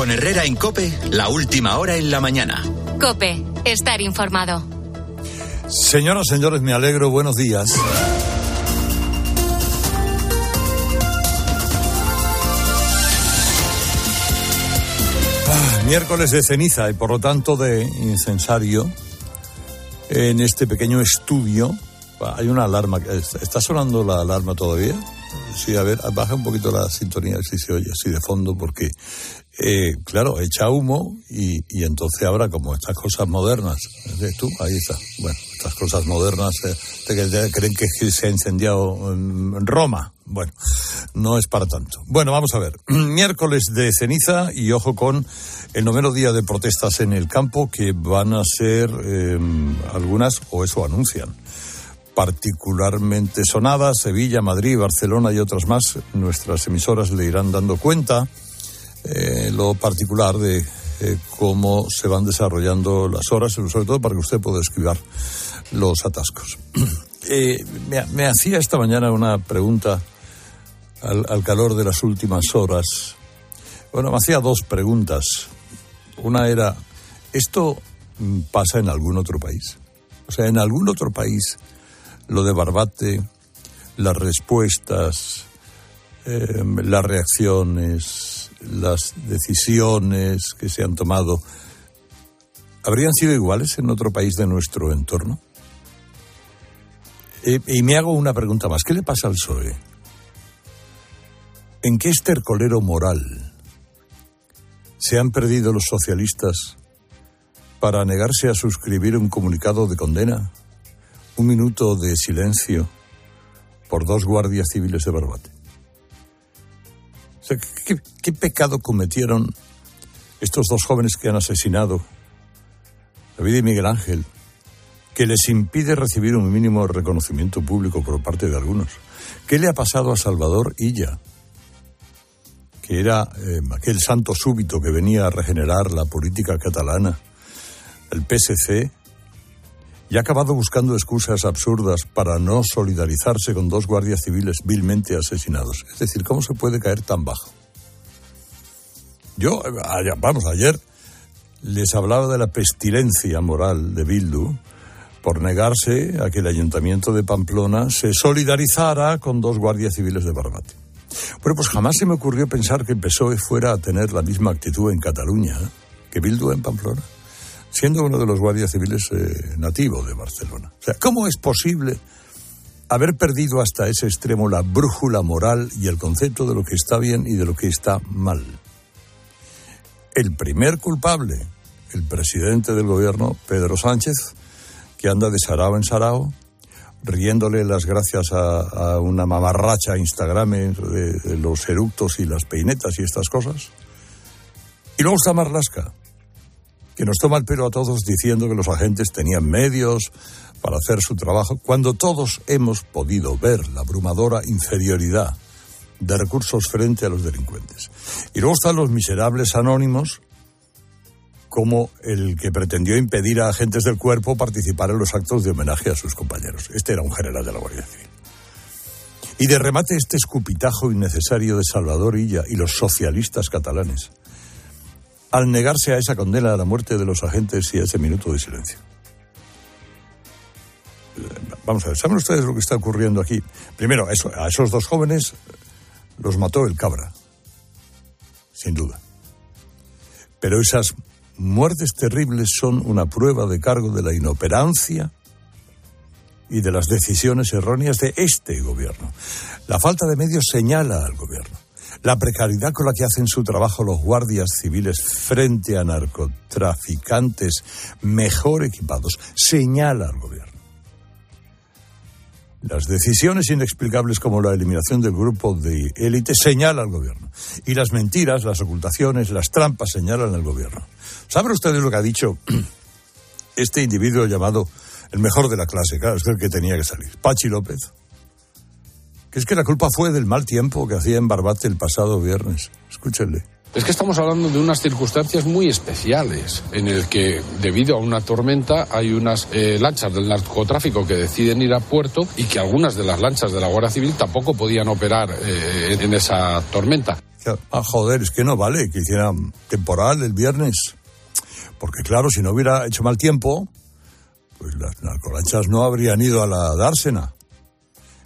Con Herrera en Cope, la última hora en la mañana. Cope, estar informado. Señoras, señores, me alegro. Buenos días. Ah, miércoles de ceniza y por lo tanto de incensario en este pequeño estudio. Ah, hay una alarma. ¿Está sonando la alarma todavía? Sí, a ver, baja un poquito la sintonía si se oye así de fondo, porque, eh, claro, echa humo y, y, entonces ahora, como estas cosas modernas, tú, ahí está, bueno, estas cosas modernas, eh, que creen que se ha incendiado en Roma. Bueno, no es para tanto. Bueno, vamos a ver. Miércoles de ceniza y ojo con el noveno día de protestas en el campo, que van a ser eh, algunas, o eso anuncian particularmente sonadas, Sevilla, Madrid, Barcelona y otras más. Nuestras emisoras le irán dando cuenta eh, lo particular de cómo se van desarrollando las horas, sobre todo para que usted pueda esquivar los atascos. Eh, me, hacía esta mañana una pregunta al, al calor de las últimas horas. Bueno, me hacía dos preguntas. Una era, ¿esto pasa en algún otro país? O sea, en algún otro país lo de Barbate, las respuestas, eh, las reacciones, las decisiones que se han tomado, ¿habrían sido iguales en otro país de nuestro entorno? Y me hago una pregunta más. ¿Qué le pasa al PSOE? ¿En qué estercolero moral se han perdido los socialistas para negarse a suscribir un comunicado de condena un minuto de silencio por dos guardias civiles de Barbate. ¿Qué, pecado cometieron estos dos jóvenes que han asesinado, David y Miguel Ángel, que les impide recibir un mínimo reconocimiento público por parte de algunos? ¿Qué le ha pasado a Salvador Illa? que era eh, aquel santo súbito que venía a regenerar la política catalana, el PSC, y ha acabado buscando excusas absurdas para no solidarizarse con dos guardias civiles vilmente asesinados. Es decir, ¿cómo se puede caer tan bajo? Yo, vamos, ayer les hablaba de la pestilencia moral de Bildu por negarse a que el ayuntamiento de Pamplona se solidarizara con dos guardias civiles de Barbate. Bueno, pues jamás se me ocurrió pensar que el PSOE fuera a tener la misma actitud en Cataluña que Bildu en Pamplona siendo uno de los guardias civiles eh, nativos de Barcelona. O sea, ¿cómo es posible haber perdido hasta ese extremo la brújula moral y el concepto de lo que está bien y de lo que está mal? El primer culpable, el presidente del gobierno, Pedro Sánchez, que anda de sarao en sarao, riéndole las gracias a, una mamarracha Instagram de, de, los eructos y las peinetas y estas cosas. Y luego está Marlasca, que nos toma el pelo a todos diciendo que los agentes tenían medios para hacer su trabajo, cuando todos hemos podido ver la abrumadora inferioridad de recursos frente a los delincuentes. Y luego están los miserables anónimos, como el que pretendió impedir a agentes del cuerpo participar en los actos de homenaje a sus compañeros. Este era un general de la Guardia Civil. Y de remate este escupitajo innecesario de Salvador Illa y los socialistas catalanes, al negarse a esa condena a la muerte de los agentes y a ese minuto de silencio. Vamos a ver, ¿saben ustedes lo que está ocurriendo aquí? Primero, a esos dos jóvenes los mató el cabra, sin duda. Pero esas muertes terribles son una prueba de cargo de la inoperancia y de las decisiones erróneas de este gobierno. La falta de medios señala al gobierno. La precariedad con la que hacen su trabajo los guardias civiles frente a narcotraficantes mejor equipados señala al gobierno. Las decisiones inexplicables como la eliminación del grupo de élite señala al gobierno. Y las mentiras, las ocultaciones, las trampas señalan al gobierno. ¿Saben ustedes lo que ha dicho este individuo llamado el mejor de la clase? Claro, es el que tenía que salir. Pachi López que es que la culpa fue del mal tiempo que hacía en Barbate el pasado viernes. Escúchenle. Es que estamos hablando de unas circunstancias muy especiales, en el que debido a una tormenta hay unas eh, lanchas del narcotráfico que deciden ir a puerto y que algunas de las lanchas de la Guardia Civil tampoco podían operar eh, en esa tormenta. Ah, joder, es que no vale que hiciera temporal el viernes. Porque claro, si no hubiera hecho mal tiempo, pues las narcolanchas no habrían ido a la dársena.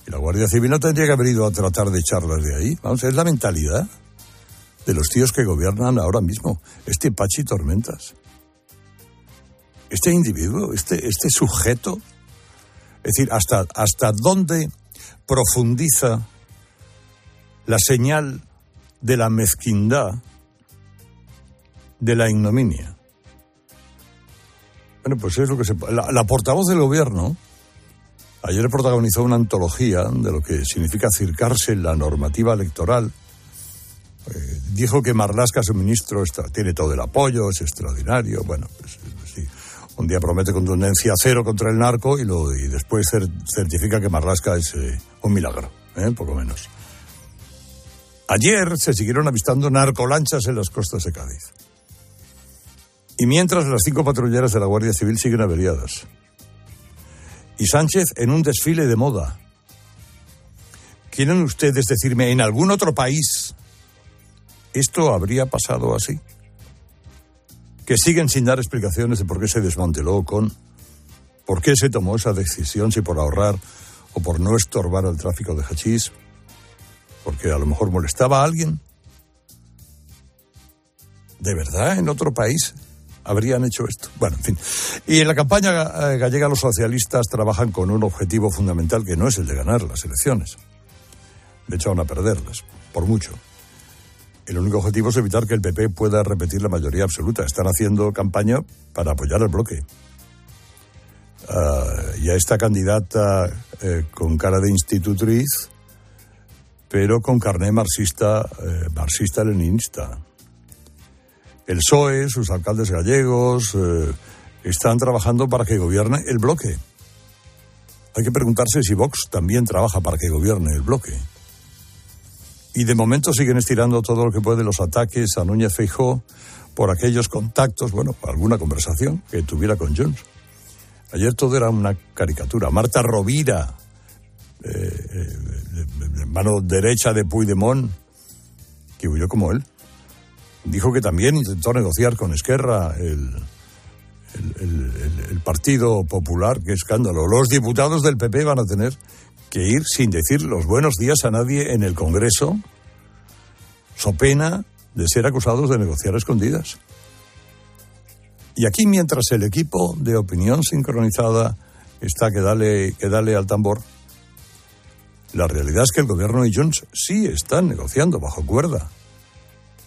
Y la Guardia Civil no tendría que haber ido a tratar de echarlas de ahí. Vamos, es la mentalidad de los tíos que gobiernan ahora mismo. Este Pachi Tormentas. Este individuo, este, este sujeto. Es decir, hasta, hasta dónde profundiza la señal de la mezquindad, de la ignominia. Bueno, pues es lo que se. La, la portavoz del gobierno ayer protagonizó una antología de lo que significa circarse en la normativa electoral. Eh, dijo que Marlasca, su ministro, está, tiene todo el apoyo, es extraordinario. Bueno, pues, sí. Un día promete contundencia cero contra el narco y, y después certifica que Marlasca es eh, un milagro, ¿eh? poco menos. Ayer se siguieron avistando narcolanchas en las costas de Cádiz. Y mientras las cinco patrulleras de la Guardia Civil siguen averiadas. Y Sánchez en un desfile de moda. ¿Quieren ustedes decirme en algún otro país esto habría pasado así? Que siguen sin dar explicaciones de por qué se desmanteló con, por qué se tomó esa decisión, si por ahorrar o por no estorbar el tráfico de hachís, porque a lo mejor molestaba a alguien. ¿De verdad en otro país habrían hecho esto? Bueno, en fin. Y en la campaña eh, gallega los socialistas trabajan con un objetivo fundamental que no es el de ganar las elecciones. De hecho, van a perderlas, por mucho. El único objetivo es evitar que el PP pueda repetir la mayoría absoluta. Están haciendo campaña para apoyar al bloque. Uh, y a esta candidata eh, con cara de institutriz pero con carné marxista, eh, marxista-leninista. El PSOE, sus alcaldes gallegos, eh, están trabajando para que gobierne el bloque. Hay que preguntarse si Vox también trabaja para que gobierne el bloque. Y de momento siguen estirando todo lo que puede los ataques a Núñez Feijó por aquellos contactos, bueno, alguna conversación que tuviera con Jones. Ayer todo era una caricatura. Marta Rovira, eh, eh, mano derecha de Puigdemont, que huyó como él, dijo que también intentó negociar con Esquerra el, el, Partido Popular, qué escándalo. Los diputados del PP van a tener que ir sin decir los buenos días a nadie en el Congreso, so pena de ser acusados de negociar escondidas. Y aquí, mientras el equipo de opinión sincronizada está que dale, que dale al tambor, la realidad es que el gobierno y Jones sí están negociando bajo cuerda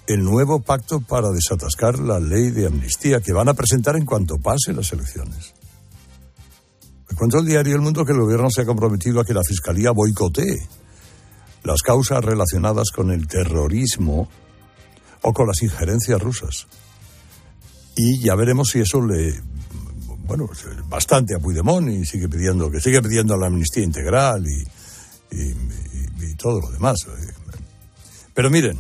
el nuevo pacto para desatascar la ley de amnistía que van a presentar en cuanto pase las elecciones. Me cuento el diario El Mundo que el gobierno se ha comprometido a que la Fiscalía boicotee las causas relacionadas con el terrorismo o con las injerencias rusas. Y ya veremos si eso le bueno, bastante a Puigdemont y sigue pidiendo que sigue pidiendo la amnistía integral y, y, todo lo demás. Pero miren,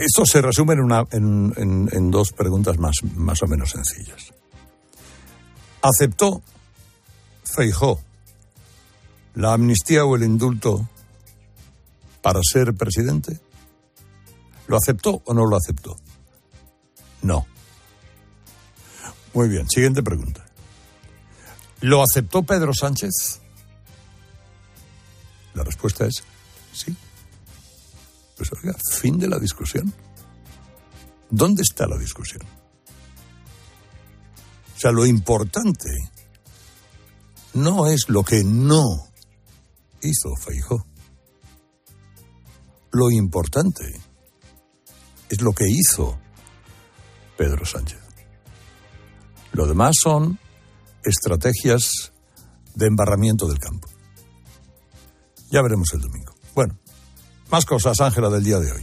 esto se resume en, una, en, dos preguntas más, más o menos sencillas. ¿Aceptó Feijó la amnistía o el indulto para ser presidente? ¿Lo aceptó o no lo aceptó? No. Muy bien, siguiente pregunta. ¿Lo aceptó Pedro Sánchez? La respuesta es sí. Pues oiga, fin de la discusión. ¿Dónde está la discusión? O sea, lo importante no es lo que no hizo Feijó. Lo importante es lo que hizo Pedro Sánchez. Lo demás son estrategias de embarramiento del campo. Ya veremos el domingo. Bueno, más cosas, Ángela, del día de hoy.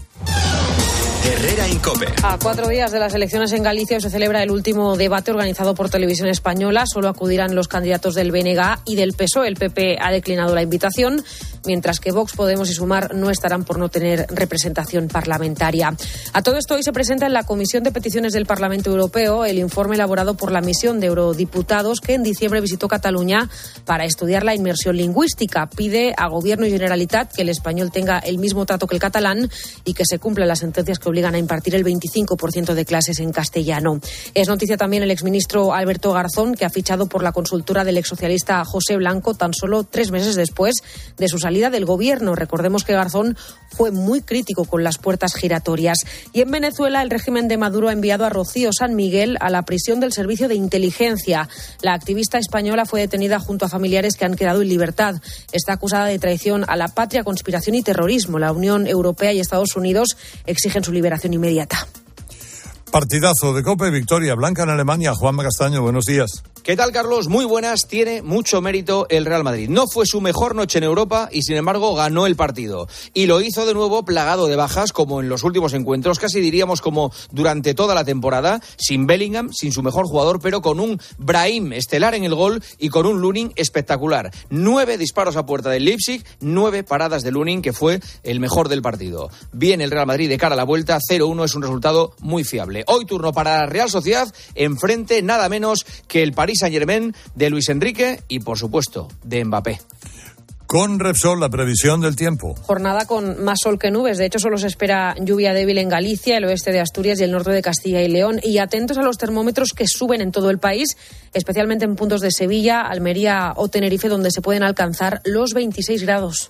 Herrera Incope. A cuatro días de las elecciones en Galicia se celebra el último debate organizado por Televisión Española. Solo acudirán los candidatos del BNG y del PSOE. El PP ha declinado la invitación. Mientras que Vox, Podemos y Sumar no estarán por no tener representación parlamentaria. A todo esto hoy se presenta en la Comisión de Peticiones del Parlamento Europeo el informe elaborado por la misión de eurodiputados que en diciembre visitó Cataluña para estudiar la inmersión lingüística. Pide a Gobierno y Generalitat que el español tenga el mismo trato que el catalán y que se cumplan las sentencias que obligan a impartir el 25% de clases en castellano. Es noticia también el exministro Alberto Garzón, que ha fichado por la consultora del exsocialista José Blanco tan solo tres meses después de su salida del gobierno. Recordemos que Garzón fue muy crítico con las puertas giratorias. Y en Venezuela, el régimen de Maduro ha enviado a Rocío San Miguel a la prisión del Servicio de Inteligencia. La activista española fue detenida junto a familiares que han quedado en libertad. Está acusada de traición a la patria, conspiración y terrorismo. La Unión Europea y Estados Unidos exigen su liberación inmediata. Partidazo de Copa y Victoria Blanca en Alemania. Juan Castaño, buenos días. ¿Qué tal, Carlos? Muy buenas. Tiene mucho mérito el Real Madrid. No fue su mejor noche en Europa y, sin embargo, ganó el partido. Y lo hizo de nuevo plagado de bajas, como en los últimos encuentros, casi diríamos como durante toda la temporada, sin Bellingham, sin su mejor jugador, pero con un Brahim estelar en el gol y con un Lunin espectacular. Nueve disparos a puerta del Leipzig, nueve paradas de Lunin, que fue el mejor del partido. Bien el Real Madrid de cara a la vuelta, 0-1 es un resultado muy fiable. Hoy turno para la Real Sociedad, enfrente nada menos que el París Paris Saint Germain, de Luis Enrique y, por supuesto, de Mbappé. Con Repsol, la previsión del tiempo. Jornada con más sol que nubes. De hecho, solo se espera lluvia débil en Galicia, el oeste de Asturias y el norte de Castilla y León. Y atentos a los termómetros que suben en todo el país, especialmente en puntos de Sevilla, Almería o Tenerife, donde se pueden alcanzar los 26 grados.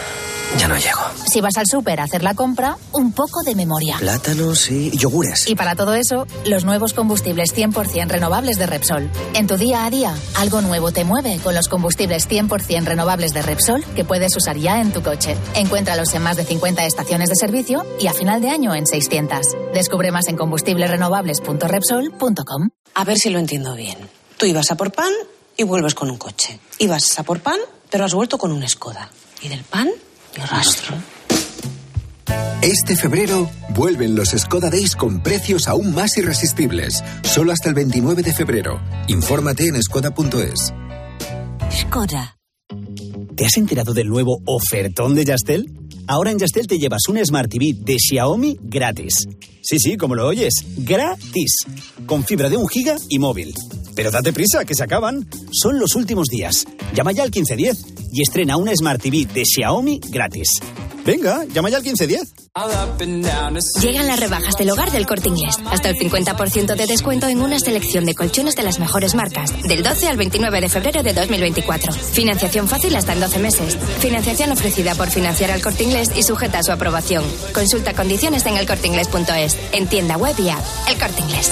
Ya no llego. Si vas al súper a hacer la compra, un poco de memoria. Plátanos y yogures. Y para todo eso, los nuevos combustibles 100% renovables de Repsol. En tu día a día, algo nuevo te mueve con los combustibles 100% renovables de Repsol que puedes usar ya en tu coche. Encuéntralos en más de 50 estaciones de servicio y a final de año en 600. Descubre más en combustiblesrenovables.repsol.com. A ver si lo entiendo bien. Tú ibas a por pan y vuelves con un coche. Ibas a por pan, pero has vuelto con un Skoda. ¿Y del pan? Rastro. Este febrero vuelven los Skoda Days con precios aún más irresistibles. Solo hasta el 29 de febrero. Infórmate en skoda.es. Skoda. ¿Te has enterado del nuevo ofertón de Yastel? Ahora en Yastel te llevas un Smart TV de Xiaomi gratis. Sí, sí, como lo oyes, gratis. Con fibra de un giga y móvil. Pero date prisa, que se acaban. Son los últimos días. Llama ya al 1510 y estrena una Smart TV de Xiaomi gratis. Venga, llama ya al 1510. Llegan las rebajas del hogar del corte inglés. Hasta el 50% de descuento en una selección de colchones de las mejores marcas. Del 12 al 29 de febrero de 2024. Financiación fácil hasta en 12 meses. Financiación ofrecida por financiar al corte inglés y sujeta a su aprobación. Consulta condiciones en elcorteinglés.es. En tienda web y app. El corte inglés.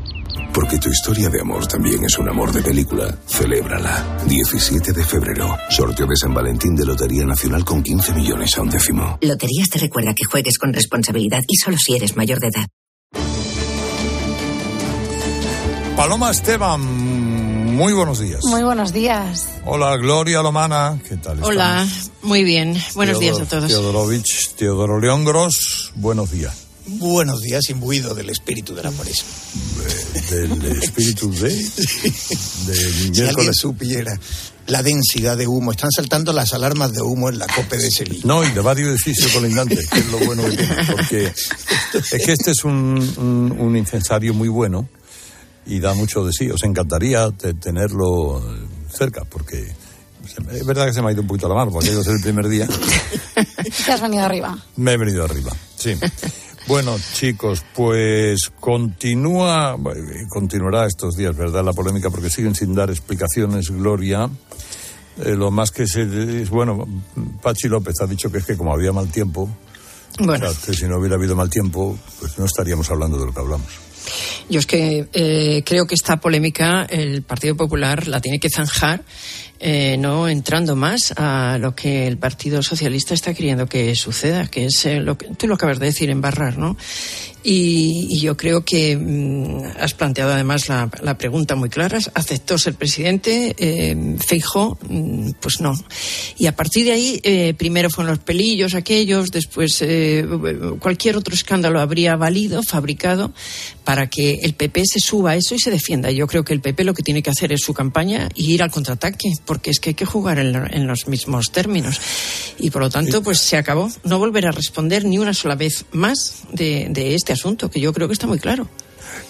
Porque tu historia de amor también es un amor de película. Celébrala. 17 de febrero. Sorteo de San Valentín de Lotería Nacional con 15 millones a un décimo. Loterías te recuerda que juegues con responsabilidad y solo si eres mayor de edad. Paloma Esteban, muy buenos días. Muy buenos días. Hola, Gloria Lomana, ¿qué tal? Hola, muy bien. Buenos días a todos. Teodorovich, Teodoro León Gross, buenos días. Buenos días, imbuido del espíritu del amorismo. ¿Del espíritu de? Del si alguien supiera la densidad de humo. Están saltando las alarmas de humo en la COPE de Sevilla. No, y de varios edificios colindantes, que es lo bueno que tiene. Porque es que este es un, un, un incensario muy bueno y da mucho de sí. Os encantaría tenerlo cerca, porque es verdad que se me ha ido un poquito a la mano, porque es el primer día. Te has venido arriba. Me he venido arriba, sí. Bueno, chicos, pues continúa, continuará estos días, ¿verdad? La polémica, porque siguen sin dar explicaciones, Gloria. Eh, lo más que se. Bueno, Pachi López ha dicho que es que como había mal tiempo, bueno. que si no hubiera habido mal tiempo, pues no estaríamos hablando de lo que hablamos. Yo es que eh, creo que esta polémica el Partido Popular la tiene que zanjar eh, no entrando más a lo que el Partido Socialista está queriendo que suceda, que es eh, lo que tú lo acabas de decir, embarrar, ¿no? Y, yo creo que mm, has planteado además la, pregunta muy clara. ¿Aceptó ser presidente? Eh, mm, pues no. Y a partir de ahí, eh, primero fueron los pelillos aquellos, después eh, cualquier otro escándalo habría valido, fabricado, para que el PP se suba a eso y se defienda. Yo creo que el PP lo que tiene que hacer es su campaña y ir al contraataque, porque es que hay que jugar en, los mismos términos. Y por lo tanto, pues se acabó. No volver a responder ni una sola vez más de, de este asunto, que yo creo que está muy claro.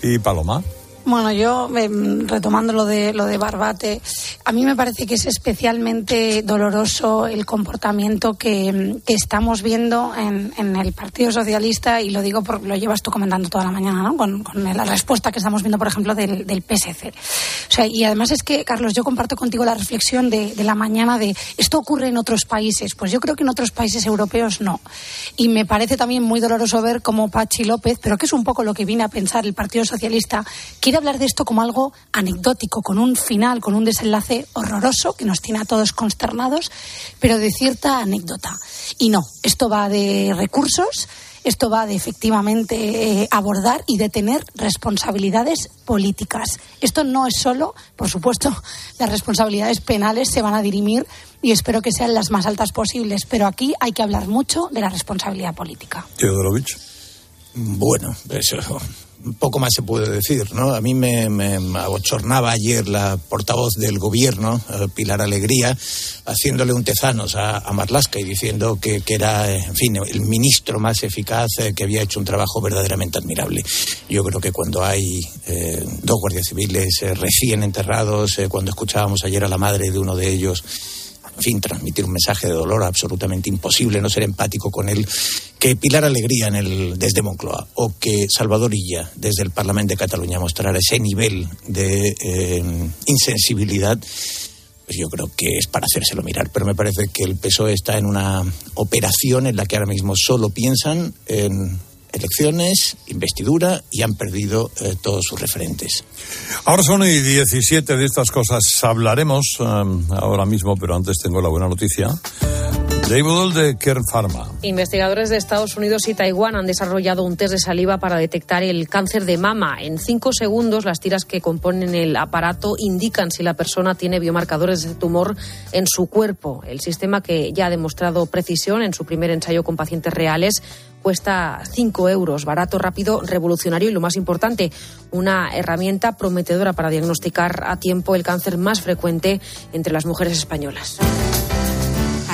¿Y Paloma? Bueno, yo em, retomando lo de lo de Barbate, a mí me parece que es especialmente doloroso el comportamiento que, em, estamos viendo en, el Partido Socialista y lo digo porque lo llevas tú comentando toda la mañana, ¿no? Con, la respuesta que estamos viendo, por ejemplo, del, PSC. O sea, y además es que, Carlos, yo comparto contigo la reflexión de, de la mañana de esto ocurre en otros países. Pues yo creo que en otros países europeos no. Y me parece también muy doloroso ver cómo Pachi López, pero que es un poco lo que vine a pensar el Partido Socialista, quiere hablar de esto como algo anecdótico, con un final, con un desenlace horroroso que nos tiene a todos consternados, pero de cierta anécdota. Y no, esto va de recursos, esto va de efectivamente eh, abordar y detener responsabilidades políticas. Esto no es solo, por supuesto, las responsabilidades penales se van a dirimir y espero que sean las más altas posibles, pero aquí hay que hablar mucho de la responsabilidad política. Bueno, eso poco más se puede decir, ¿no? A mí me, me abochornaba ayer la portavoz del gobierno, eh, Pilar Alegría, haciéndole un tezanos a, a Marlasca y diciendo que, que, era, en fin, el ministro más eficaz, eh, que había hecho un trabajo verdaderamente admirable. Yo creo que cuando hay eh, dos guardias civiles recién enterrados, cuando escuchábamos ayer a la madre de uno de ellos, en fin, transmitir un mensaje de dolor absolutamente imposible, no ser empático con él, que Pilar Alegría en el, desde Moncloa o que Salvador Illa desde el Parlamento de Cataluña mostrara ese nivel de eh, insensibilidad, pues yo creo que es para hacérselo mirar. Pero me parece que el PSOE está en una operación en la que ahora mismo solo piensan en elecciones, investidura y han perdido eh, todos sus referentes. Ahora son y 17 de estas cosas hablaremos um, ahora mismo, pero antes tengo la buena noticia. David de Kern Pharma. Investigadores de Estados Unidos y Taiwán han desarrollado un test de saliva para detectar el cáncer de mama. En cinco segundos, las tiras que componen el aparato indican si la persona tiene biomarcadores de tumor en su cuerpo. El sistema, que ya ha demostrado precisión en su primer ensayo con pacientes reales, cuesta 5 euros, barato, rápido, revolucionario y lo más importante, una herramienta prometedora para diagnosticar a tiempo el cáncer más frecuente entre las mujeres españolas.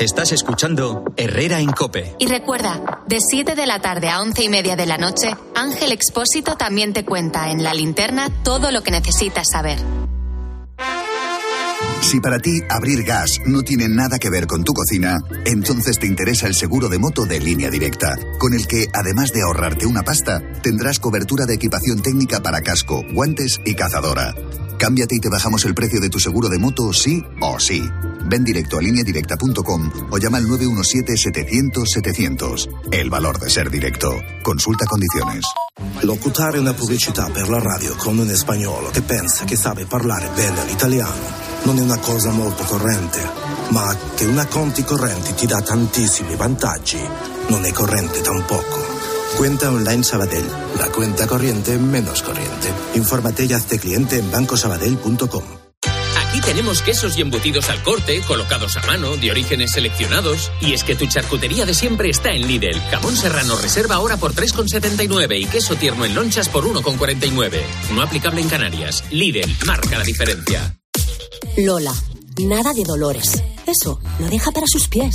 Estás escuchando Herrera en Cope. Y recuerda, de 7 de la tarde a 11 y media de la noche, Ángel Expósito también te cuenta en la linterna todo lo que necesitas saber. Si para ti abrir gas no tiene nada que ver con tu cocina, entonces te interesa el seguro de moto de línea directa, con el que, además de ahorrarte una pasta, tendrás cobertura de equipación técnica para casco, guantes y cazadora. Cámbiate y te bajamos el precio de tu seguro de moto sí o sí. Ven directo a lineadirecta.com o llama al 917-700-700. El valor de ser directo. Consulta condiciones. Locutare una pubblicità per la radio con un spagnolo che pensa che sabe parlare bene l'italiano non è una cosa molto corrente, ma che una conti correnti ti dà tantissimi vantaggi non è corrente tampoco. Cuenta online Sabadell, la cuenta corriente menos corriente. Infórmate y hazte cliente en bancosabadell.com. Aquí tenemos quesos y embutidos al corte, colocados a mano, de orígenes seleccionados. Y es que tu charcutería de siempre está en Lidl. Jamón serrano reserva ahora por 3,79 y queso tierno en lonchas por 1,49. No aplicable en Canarias. Lidl marca la diferencia. Lola, nada de dolores. Eso lo deja para sus pies,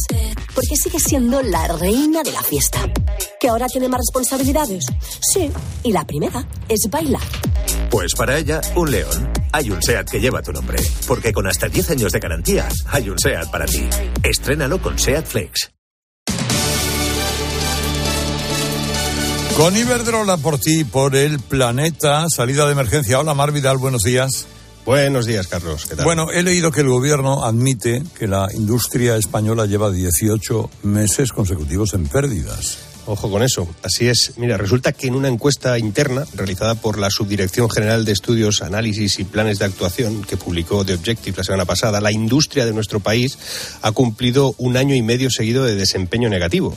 porque sigue siendo la reina de la fiesta. ¿Que ahora tiene más responsabilidades? Sí, y la primera es bailar. Pues para ella, un león hay un SEAT que lleva tu nombre. Porque con hasta 10 años de garantía, hay un SEAT para ti. Estrénalo con SEAT Flex. Con Iberdrola por ti, por el planeta, salida de emergencia. Hola Mar Vidal, buenos días. Buenos días, Carlos. Bueno, he leído que el gobierno admite que la industria española lleva 18 meses consecutivos en pérdidas. Ojo con eso. Así es. Mira, resulta que en una encuesta interna realizada por la Subdirección General de Estudios, Análisis y Planes de Actuación que publicó The Objective la semana pasada, la industria de nuestro país ha cumplido un año y medio seguido de desempeño negativo.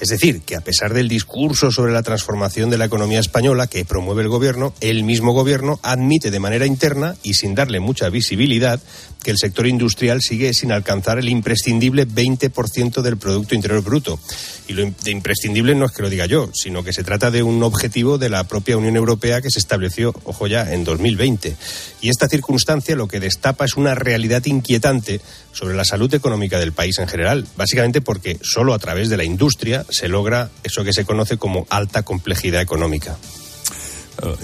Es decir, que a pesar del discurso sobre la transformación de la economía española que promueve el gobierno, el mismo gobierno admite de manera interna y sin darle mucha visibilidad que el sector industrial sigue sin alcanzar el imprescindible 20% del Producto Interior Bruto. Y lo de imprescindible no es que lo diga yo, sino que se trata de un objetivo de la propia Unión Europea que se estableció, ojo ya, en 2020. Y esta circunstancia lo que destapa es una realidad inquietante sobre la salud económica del país en general, básicamente porque solo a través de la industria se logra eso que se conoce como alta complejidad económica.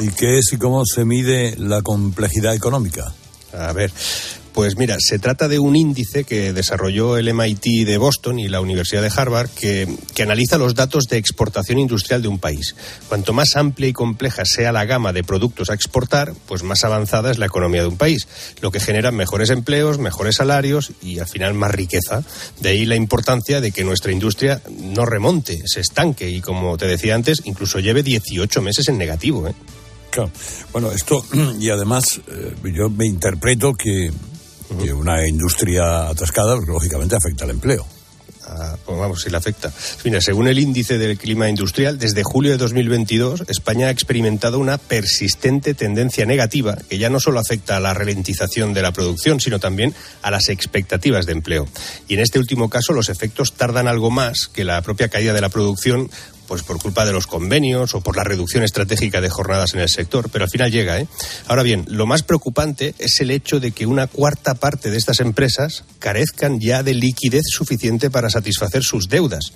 ¿Y qué es y cómo se mide la complejidad económica? A ver, pues mira, se trata de un índice que desarrolló el MIT de Boston y la Universidad de Harvard que, analiza los datos de exportación industrial de un país. Cuanto más amplia y compleja sea la gama de productos a exportar, pues más avanzada es la economía de un país, lo que genera mejores empleos, mejores salarios y al final más riqueza. De ahí la importancia de que nuestra industria no remonte, se estanque y como te decía antes, incluso lleve 18 meses en negativo. ¿eh? Claro. Bueno, esto, y además, eh, yo me interpreto que una industria atascada, lógicamente, afecta al empleo. Ah, pues vamos, si le afecta. Mira, según el índice del clima industrial, desde julio de 2022, España ha experimentado una persistente tendencia negativa que ya no solo afecta a la ralentización de la producción, sino también a las expectativas de empleo. Y en este último caso, los efectos tardan algo más que la propia caída de la producción pues por culpa de los convenios o por la reducción estratégica de jornadas en el sector, pero al final llega. ¿eh? Ahora bien, lo más preocupante es el hecho de que una cuarta parte de estas empresas carezcan ya de liquidez suficiente para satisfacer sus deudas.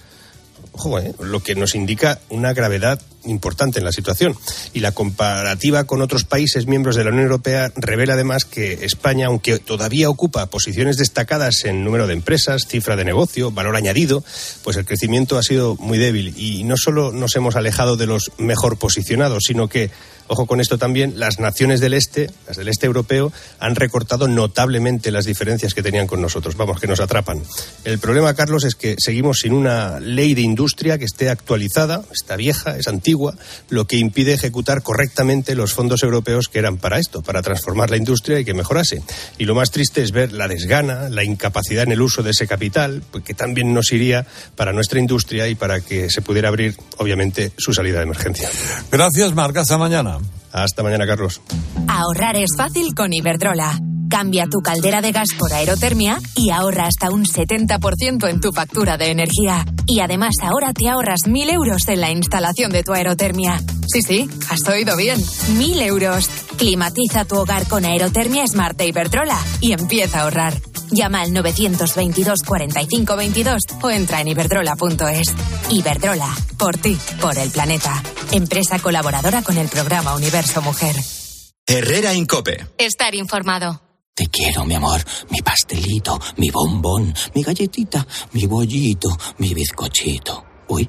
¿Eh? lo que nos indica una gravedad importante en la situación. Y la comparativa con otros países miembros de la Unión Europea revela además que España, aunque todavía ocupa posiciones destacadas en número de empresas, cifra de negocio, valor añadido, pues el crecimiento ha sido muy débil. Y no solo nos hemos alejado de los mejor posicionados, sino que Ojo con esto también, las naciones del este, las del este europeo, han recortado notablemente las diferencias que tenían con nosotros. Vamos, que nos atrapan. El problema, Carlos, es que seguimos sin una ley de industria que esté actualizada, está vieja, es antigua, lo que impide ejecutar correctamente los fondos europeos que eran para esto, para transformar la industria y que mejorase. Y lo más triste es ver la desgana, la incapacidad en el uso de ese capital, pues, que también nos iría para nuestra industria y para que se pudiera abrir, obviamente, su salida de emergencia. Gracias, Marc. Hasta mañana. Hasta mañana, Carlos. Ahorrar es fácil con Iberdrola. Cambia tu caldera de gas por aerotermia y ahorra hasta un 70% en tu factura de energía. Y además ahora te ahorras 1.000 euros en la instalación de tu aerotermia. Sí, sí, has oído bien. 1.000 euros. Climatiza tu hogar con aerotermia Smart de Iberdrola y empieza a ahorrar. Llama al 922 45 22 o entra en iberdrola.es. Iberdrola, por ti, por el planeta. Empresa colaboradora con el programa Universo Mujer. Herrera Incope. Estar informado. Te quiero, mi amor, mi pastelito, mi bombón, mi galletita, mi bollito, mi bizcochito. Uy.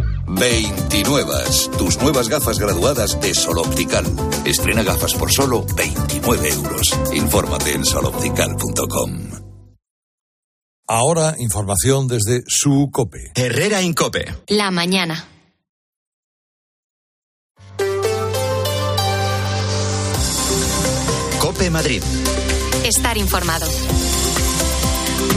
29. Tus nuevas gafas graduadas de Sol Optical. Estrena gafas por solo 29 euros. Infórmate en soloptical.com. Ahora, información desde su COPE. Herrera Incope. La mañana. Cope Madrid. Estar informado.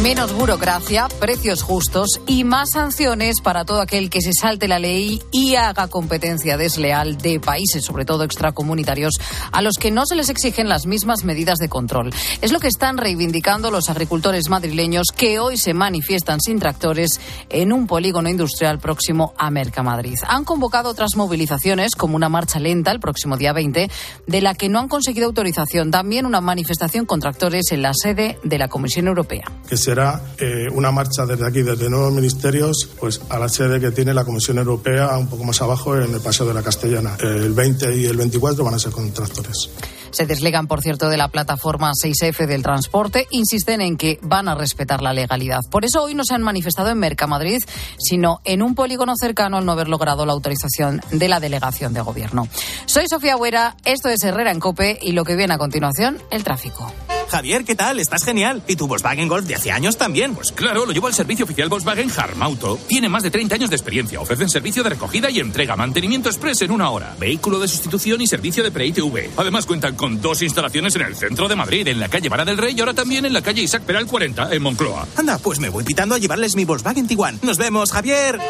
Menos burocracia, precios justos y más sanciones para todo aquel que se salte la ley y haga competencia desleal de países, sobre todo extracomunitarios, a los que no se les exigen las mismas medidas de control. Es lo que están reivindicando los agricultores madrileños que hoy se manifiestan sin tractores en un polígono industrial próximo a Mercamadrid. Han convocado otras movilizaciones, como una marcha lenta el próximo día 20, de la que no han conseguido autorización. También una manifestación con tractores en la sede de la Comisión Europea será eh, una marcha desde aquí, desde nuevos ministerios, pues a la sede que tiene la Comisión Europea, un poco más abajo, en el Paseo de la Castellana. El 20 y el 24 van a ser con tractores. Se deslegan, por cierto, de la plataforma 6F del transporte. Insisten en que van a respetar la legalidad. Por eso hoy no se han manifestado en Mercamadrid, sino en un polígono cercano al no haber logrado la autorización de la delegación de gobierno. Soy Sofía Huera, esto es Herrera en Cope y lo que viene a continuación, el tráfico. Javier, ¿qué tal? Estás genial. ¿Y tu Volkswagen Golf de hace años también? Pues claro, lo llevo al servicio oficial Volkswagen Harmauto. Tiene más de 30 años de experiencia. Ofrecen servicio de recogida y entrega, mantenimiento express en una hora, vehículo de sustitución y servicio de pre-ITV. Además cuentan con dos instalaciones en el centro de Madrid, en la calle Vara del Rey y ahora también en la calle Isaac Peral 40, en Moncloa. Anda, pues me voy pitando a llevarles mi Volkswagen Tiguan. Nos vemos, Javier.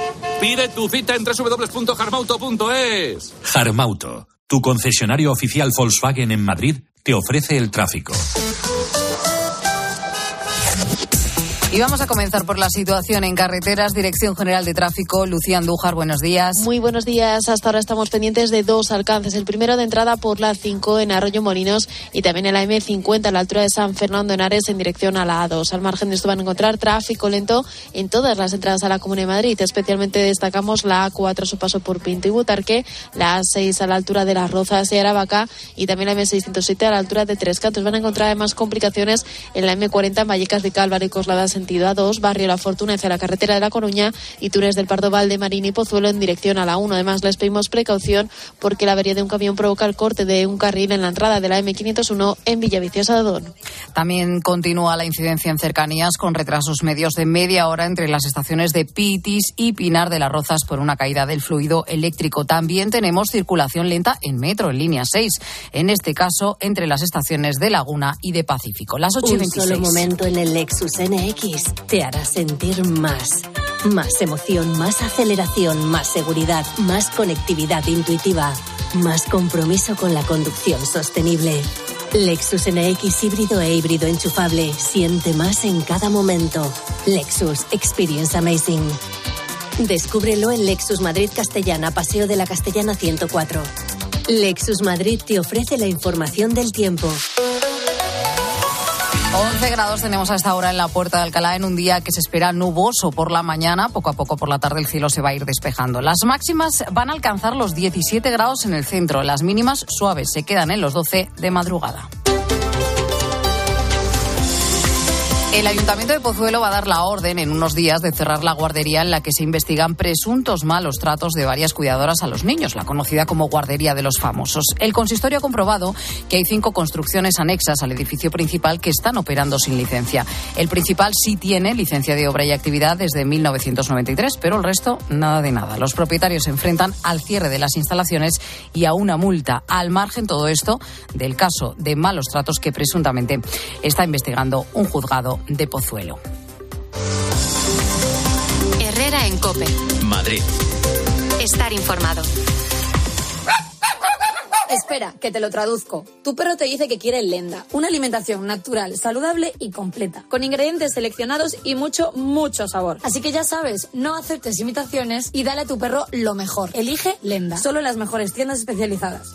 Pide tu cita en www.harmauto.es. Harmauto, tu concesionario oficial Volkswagen en Madrid, te ofrece el tráfico. Y vamos a comenzar por la situación en carreteras. Dirección General de Tráfico, Lucía Andújar, buenos días. Muy buenos días. Hasta ahora estamos pendientes de dos alcances. El primero de entrada por la 5 en Arroyo Molinos y también en la M50 a la altura de San Fernando en Ares en dirección a la A2. Al margen de esto van a encontrar tráfico lento en todas las entradas a la Comuna de Madrid. Especialmente destacamos la A4 a su paso por Pinto y Butarque, la A6 a la altura de las Rozas y Aravaca y también la M607 a la altura de Tres Cantos. Van a encontrar además complicaciones en la M40 en Vallecas de Calvar y Coslada sentido A2, Barrio La Fortuna hacia la carretera de La Coruña y Túnez del Pardo Valde, Marín y Pozuelo en dirección a la 1. Además, les pedimos precaución porque la avería de un camión provoca el corte de un carril en la entrada de la M501 en Villaviciosa de Adón. También continúa la incidencia en cercanías con retrasos medios de media hora entre las estaciones de Pitis y Pinar de las Rozas por una caída del fluido eléctrico. También tenemos circulación lenta en metro, en línea 6. En este caso, entre las estaciones de Laguna y de Pacífico. Las 8 y Un solo momento en el Lexus NX te hará sentir más. Más emoción, más aceleración, más seguridad, más conectividad intuitiva, más compromiso con la conducción sostenible. Lexus NX híbrido e híbrido enchufable. Siente más en cada momento. Lexus Experience Amazing. Descúbrelo en Lexus Madrid Castellana, Paseo de la Castellana 104. Lexus Madrid te ofrece la información del tiempo. 11 grados tenemos a esta hora en la puerta de Alcalá en un día que se espera nuboso por la mañana. Poco a poco por la tarde el cielo se va a ir despejando. Las máximas van a alcanzar los 17 grados en el centro. Las mínimas suaves se quedan en los 12 de madrugada. El Ayuntamiento de Pozuelo va a dar la orden en unos días de cerrar la guardería en la que se investigan presuntos malos tratos de varias cuidadoras a los niños, la conocida como Guardería de los Famosos. El consistorio ha comprobado que hay cinco construcciones anexas al edificio principal que están operando sin licencia. El principal sí tiene licencia de obra y actividad desde 1993, pero el resto nada de nada. Los propietarios se enfrentan al cierre de las instalaciones y a una multa. Al margen todo esto del caso de malos tratos que presuntamente está investigando un juzgado de Pozuelo. Herrera en Cope. Madrid. Estar informado. Espera, que te lo traduzco. Tu perro te dice que quiere lenda, una alimentación natural, saludable y completa, con ingredientes seleccionados y mucho, mucho sabor. Así que ya sabes, no aceptes imitaciones y dale a tu perro lo mejor. Elige lenda, solo en las mejores tiendas especializadas.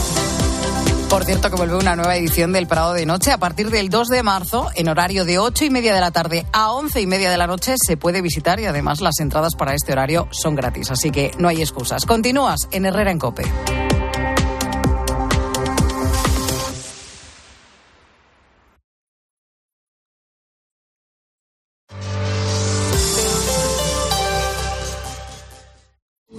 Por cierto, que vuelve una nueva edición del Prado de Noche. A partir del 2 de marzo, en horario de 8 y media de la tarde a 11 y media de la noche, se puede visitar y además las entradas para este horario son gratis. Así que no hay excusas. Continúas en Herrera en Cope.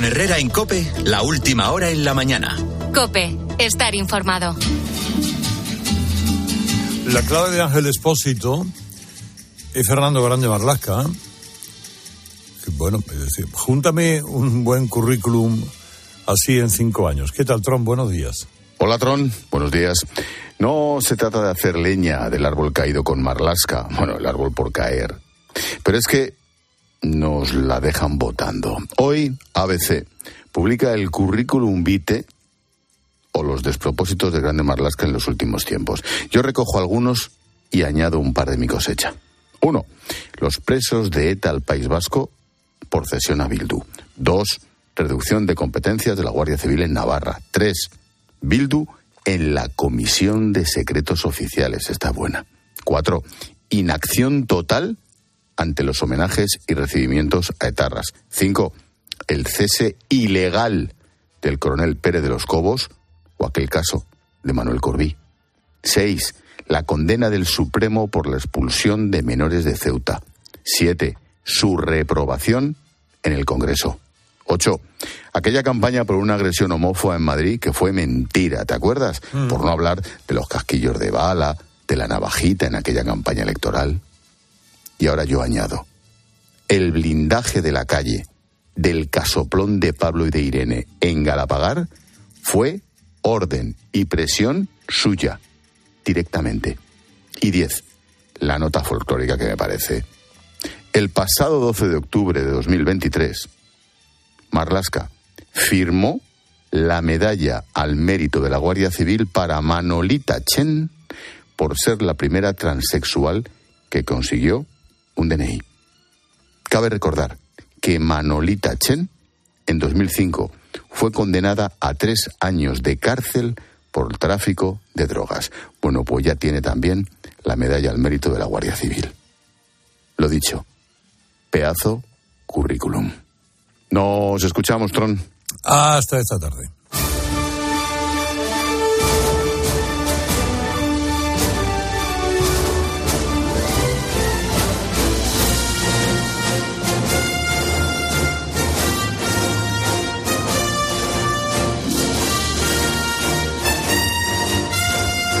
Con Herrera en Cope, la última hora en la mañana. Cope, estar informado. La clave de Ángel Espósito es Fernando Grande Marlasca. Bueno, es decir, júntame un buen currículum así en cinco años. ¿Qué tal, Tron? Buenos días. Hola, Tron. Buenos días. No se trata de hacer leña del árbol caído con marlasca. Bueno, el árbol por caer. Pero es que nos la dejan votando. Hoy, ABC publica el currículum vitae o los despropósitos de Grande Marlasca en los últimos tiempos. Yo recojo algunos y añado un par de mi cosecha. Uno, los presos de ETA al País Vasco por cesión a Bildu. Dos, reducción de competencias de la Guardia Civil en Navarra. Tres, Bildu en la Comisión de Secretos Oficiales. Está buena. Cuatro, inacción total ante los homenajes y recibimientos a etarras. Cinco, el cese ilegal del coronel Pérez de los Cobos o aquel caso de Manuel Corbí. Seis, la condena del Supremo por la expulsión de menores de Ceuta. Siete, su reprobación en el Congreso. Ocho, aquella campaña por una agresión homófoba en Madrid que fue mentira, ¿te acuerdas? Por no hablar de los casquillos de bala, de la navajita en aquella campaña electoral. Y ahora yo añado, el blindaje de la calle del casoplón de Pablo y de Irene en Galapagar fue orden y presión suya, directamente. Y diez, la nota folclórica que me parece. El pasado 12 de octubre de 2023, Marlasca firmó la medalla al mérito de la Guardia Civil para Manolita Chen por ser la primera transexual que consiguió un DNI. Cabe recordar que Manolita Chen, en 2005, fue condenada a tres años de cárcel por tráfico de drogas. Bueno, pues ya tiene también la medalla al mérito de la Guardia Civil. Lo dicho, pedazo currículum. Nos escuchamos, Tron. Hasta esta tarde.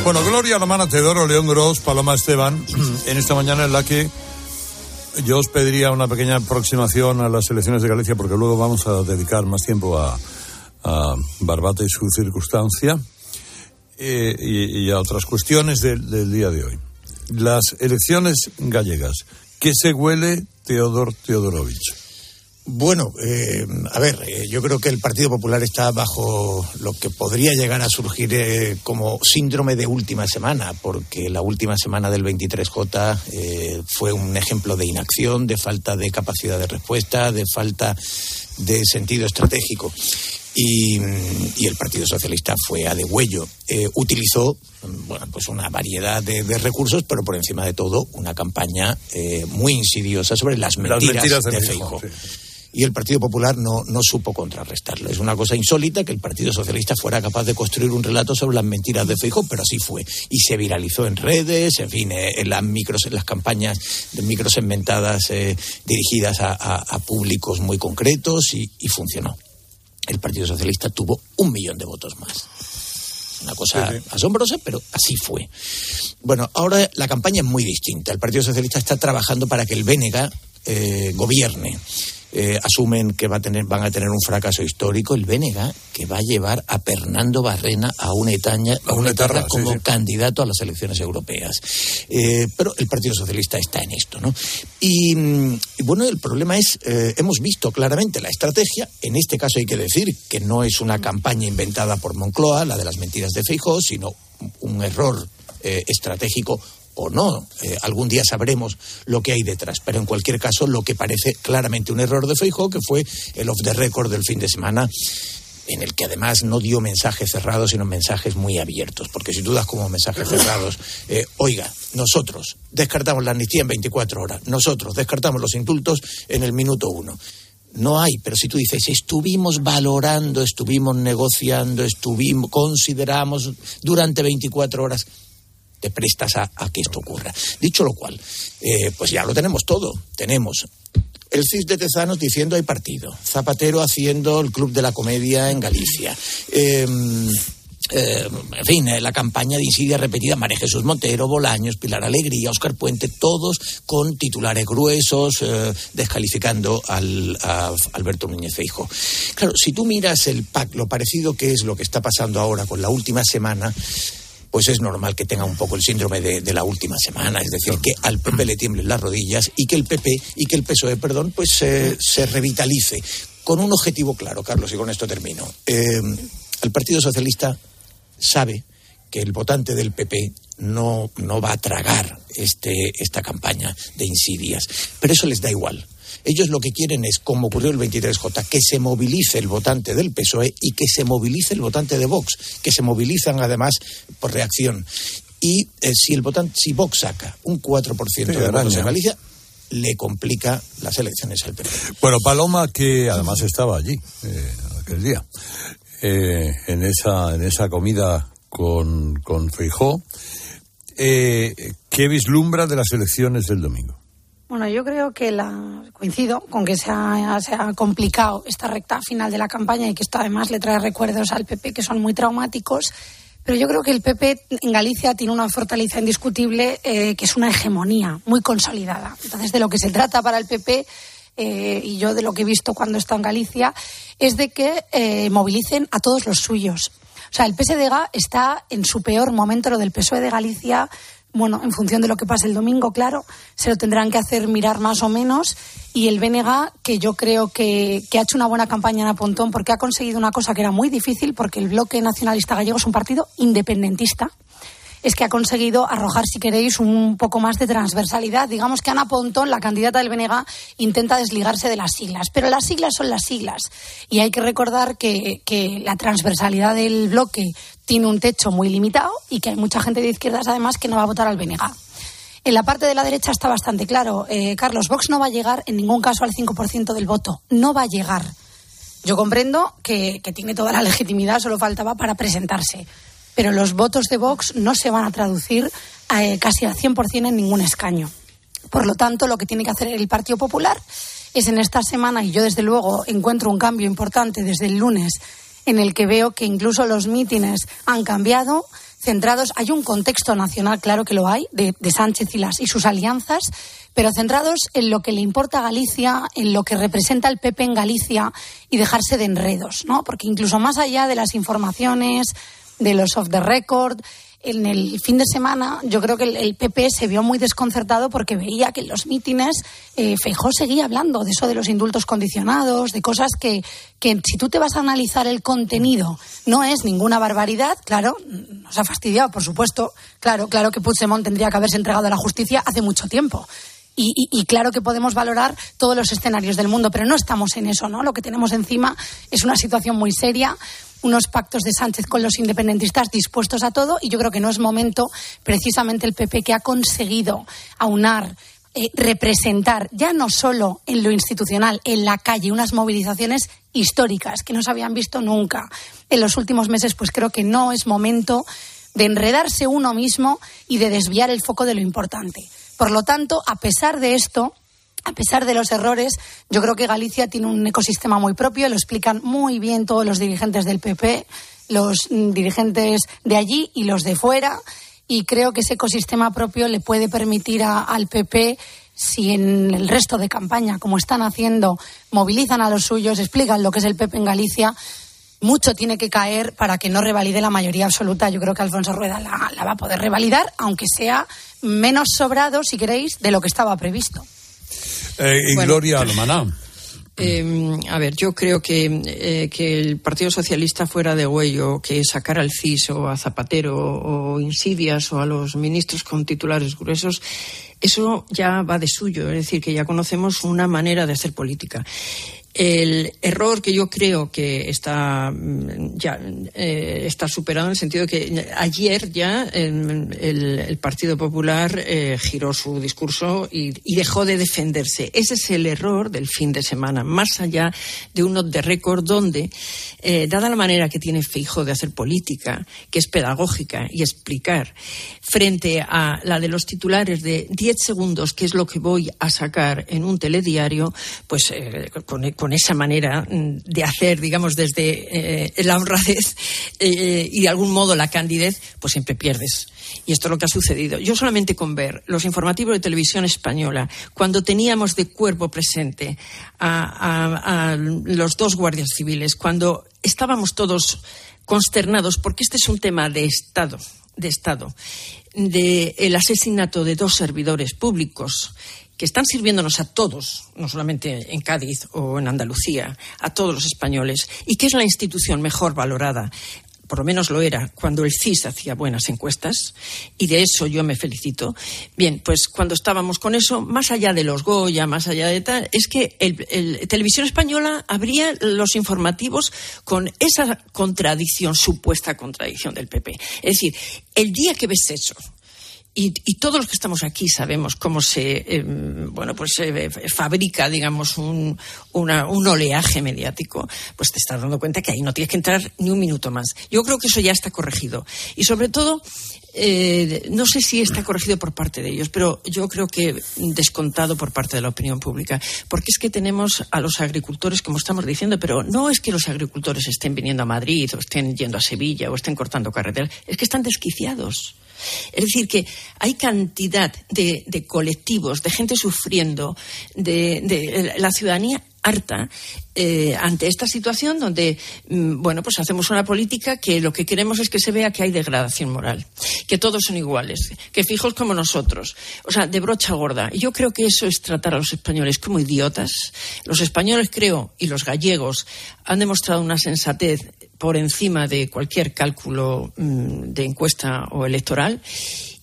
Bueno, Gloria Romana Teodoro, León Gross, Paloma Esteban, en esta mañana en la que yo os pediría una pequeña aproximación a las elecciones de Galicia, porque luego vamos a dedicar más tiempo a, a Barbate y su circunstancia eh, y, a otras cuestiones del día de hoy. Las elecciones gallegas, ¿qué se huele Teodor Teodorovich? Bueno, eh, a ver, eh, yo creo que el Partido Popular está bajo lo que podría llegar a surgir eh, como síndrome de última semana, porque la última semana del 23J eh, fue un ejemplo de inacción, de falta de capacidad de respuesta, de falta de sentido estratégico. Y, y, el Partido Socialista fue a degüello. Eh, utilizó bueno, pues una variedad de, de, recursos, pero por encima de todo una campaña eh, muy insidiosa sobre las mentiras, las mentiras de, de Feijóo. Sí. Y el Partido Popular no, no supo contrarrestarlo. Es una cosa insólita que el Partido Socialista fuera capaz de construir un relato sobre las mentiras de Feijóo, pero así fue. Y se viralizó en redes, en fin, eh, en las, micros, en las campañas de microsegmentadas eh, dirigidas a, a, a, públicos muy concretos y, y funcionó el Partido Socialista tuvo un millón de votos más. Una cosa sí, sí. asombrosa, pero así fue. Bueno, ahora la campaña es muy distinta. El Partido Socialista está trabajando para que el Bénega eh, gobierne. Eh, asumen que va a tener, van a tener un fracaso histórico, el Bénega, que va a llevar a Fernando Barrena a una etaña, a una etarra como candidato a las elecciones europeas. Eh, pero el Partido Socialista está en esto, ¿no? Y, mm, bueno, el problema es, eh, hemos visto claramente la estrategia, en este caso hay que decir que no es una campaña inventada por Moncloa, la de las mentiras de Feijóo, sino un error estratégico o no. Eh, algún día sabremos lo que hay detrás. Pero en cualquier caso, lo que parece claramente un error de Feijóo, que fue el off the record del fin de semana en el que además no dio mensajes cerrados, sino mensajes muy abiertos. Porque si tú das como mensajes cerrados, eh, oiga, nosotros descartamos la amnistía en 24 horas, nosotros descartamos los indultos en el minuto uno. No hay, pero si tú dices, estuvimos valorando, estuvimos negociando, estuvimos, consideramos durante 24 horas, te prestas a, que esto ocurra. Dicho lo cual, eh, pues ya lo tenemos todo. Tenemos el CIS de Tezanos diciendo hay partido, Zapatero haciendo el Club de la Comedia en Galicia. Em, eh, en fin, eh, la campaña de insidia repetida, María Jesús Montero, Bolaños, Pilar Alegría, Oscar Puente, todos con titulares gruesos, descalificando al, a Alberto Núñez Feijo. Claro, si tú miras el PAC, lo parecido que es lo que está pasando ahora con la última semana, pues es normal que tenga un poco el síndrome de, la última semana, es decir, que al PP le tiemblen las rodillas y que el PP y que el PSOE, perdón, pues se revitalice con un objetivo claro, Carlos, y con esto termino. Eh, el Partido Socialista sabe que el votante del PP no, no va a tragar este, esta campaña de insidias, pero eso les da igual ellos lo que quieren es, como ocurrió el 23J, que se movilice el votante del PSOE y que se movilice el votante de Vox, que se movilizan además por reacción. Y eh, si el votante, si Vox saca un 4% de votos en Galicia, le complica las elecciones al PP. Bueno, Paloma, que además estaba allí eh, aquel día, eh, en, esa, en esa comida con, con Feijó, ¿qué vislumbra de las elecciones del domingo? Bueno, yo creo que la coincido con que se ha, complicado esta recta final de la campaña y que esto además le trae recuerdos al PP que son muy traumáticos. Pero yo creo que el PP en Galicia tiene una fortaleza indiscutible eh, que es una hegemonía muy consolidada. Entonces, de lo que se trata para el PP eh, y yo de lo que he visto cuando está en Galicia, es de que eh, movilicen a todos los suyos. O sea, el PSDG está en su peor momento, lo del PSOE de Galicia bueno, en función de lo que pase el domingo, claro, se lo tendrán que hacer mirar más o menos. Y el BNG, que yo creo que, ha hecho una buena campaña en Apontón porque ha conseguido una cosa que era muy difícil, porque el bloque nacionalista gallego es un partido independentista es que ha conseguido arrojar, si queréis, un poco más de transversalidad. Digamos que Ana Pontón, la candidata del BNG, intenta desligarse de las siglas, pero las siglas son las siglas. Y hay que recordar que, la transversalidad del bloque tiene un techo muy limitado y que hay mucha gente de izquierdas, además, que no va a votar al BNG. En la parte de la derecha está bastante claro. Eh, Carlos, Vox no va a llegar en ningún caso al 5% del voto. No va a llegar. Yo comprendo que, que tiene toda la legitimidad, solo faltaba para presentarse pero los votos de Vox no se van a traducir eh, casi al 100% en ningún escaño. Por lo tanto, lo que tiene que hacer el Partido Popular es en esta semana, y yo desde luego encuentro un cambio importante desde el lunes, en el que veo que incluso los mítines han cambiado, centrados, hay un contexto nacional, claro que lo hay, de, de Sánchez y, las, y sus alianzas, pero centrados en lo que le importa a Galicia, en lo que representa el PP en Galicia y dejarse de enredos, ¿no? Porque incluso más allá de las informaciones, de los off the record. En el fin de semana yo creo que el, PP se vio muy desconcertado porque veía que en los mítines eh, Feijó seguía hablando de eso de los indultos condicionados, de cosas que, que si tú te vas a analizar el contenido no es ninguna barbaridad, claro, nos ha fastidiado, por supuesto, claro, claro que Puigdemont tendría que haberse entregado a la justicia hace mucho tiempo. Y, claro que podemos valorar todos los escenarios del mundo, pero no estamos en eso, ¿no? Lo que tenemos encima es una situación muy seria, unos pactos de Sánchez con los independentistas dispuestos a todo, y yo creo que no es momento, precisamente el PP que ha conseguido aunar eh, representar ya no solo en lo institucional, en la calle, unas movilizaciones históricas que no se habían visto nunca en los últimos meses, pues creo que no es momento de enredarse uno mismo y de desviar el foco de lo importante. Por lo tanto, a pesar de esto, a pesar de los errores, yo creo que Galicia tiene un ecosistema muy propio, lo explican muy bien todos los dirigentes del PP, los mm, dirigentes de allí y los de fuera, y creo que ese ecosistema propio le puede permitir al PP si en el resto de campaña, como están haciendo, movilizan a los suyos, explican lo que es el PP en Galicia, mucho tiene que caer para que no revalide la mayoría absoluta. Yo creo que Alfonso Rueda la, la va a poder revalidar, aunque sea menos sobrado, si queréis, de lo que estaba previsto. Eh, y Bueno. Gloria Almaná. Eh, a ver, yo creo que, eh, que el Partido Socialista fuera de huello, que sacara al CIS o a Zapatero o Insidias o a los ministros con titulares gruesos, eso ya va de suyo, es decir, que ya conocemos una manera de hacer política. El error que yo creo que está mm, ya eh, está superado en el sentido de que ayer ya el, el- Partido Popular eh, giró su discurso y, dejó de defenderse. Ese es el error del fin de semana, más allá de un de récord donde, eh, dada la manera que tiene Feijóo de hacer política, que es pedagógica y explicar, frente a la de los titulares de 10 segundos, que es lo que voy a sacar en un telediario, pues eh, con, esa manera mm, de hacer, digamos, desde eh, la honradez eh, y de algún modo la candidez, pues siempre pierdes. Y esto es lo que ha sucedido. Yo solamente con ver los informativos de televisión española, cuando teníamos de cuerpo presente a- a los dos guardias civiles, cuando estábamos todos consternados, porque este es un tema de Estado, de Estado, de el asesinato de dos servidores públicos que están sirviéndonos a todos, no solamente en Cádiz o en Andalucía, a todos los españoles, y que es la institución mejor valorada por lo menos lo era cuando el CIS hacía buenas encuestas, y de eso yo me felicito. Bien, pues cuando estábamos con eso, más allá de los Goya, más allá de tal, es que el, el- Televisión Española abría los informativos con esa contradicción, supuesta contradicción del PP. Es decir, el día que ves eso, y, y todos los que estamos aquí sabemos cómo se eh, bueno pues se fabrica digamos un, un oleaje mediático pues te estás dando cuenta que ahí no tienes que entrar ni un minuto más. Yo creo que eso ya está corregido. Y sobre todo eh, no sé si está corregido por parte de ellos, pero yo creo que descontado por parte de la opinión pública, porque es que tenemos a los agricultores, como estamos diciendo, pero no es que los agricultores estén viniendo a Madrid o estén yendo a Sevilla o estén cortando carreteras, es que están desquiciados. Es decir, que hay cantidad de, colectivos, de gente sufriendo, de la ciudadanía harta eh, ante esta situación donde, mm, bueno, pues hacemos una política que lo que queremos es que se vea que hay degradación moral, que todos son iguales, que fijos como nosotros, o sea, de brocha gorda. Yo creo que eso es tratar a los españoles como idiotas. Los españoles, creo, y los gallegos han demostrado una sensatez por encima de cualquier cálculo mm, de encuesta o electoral.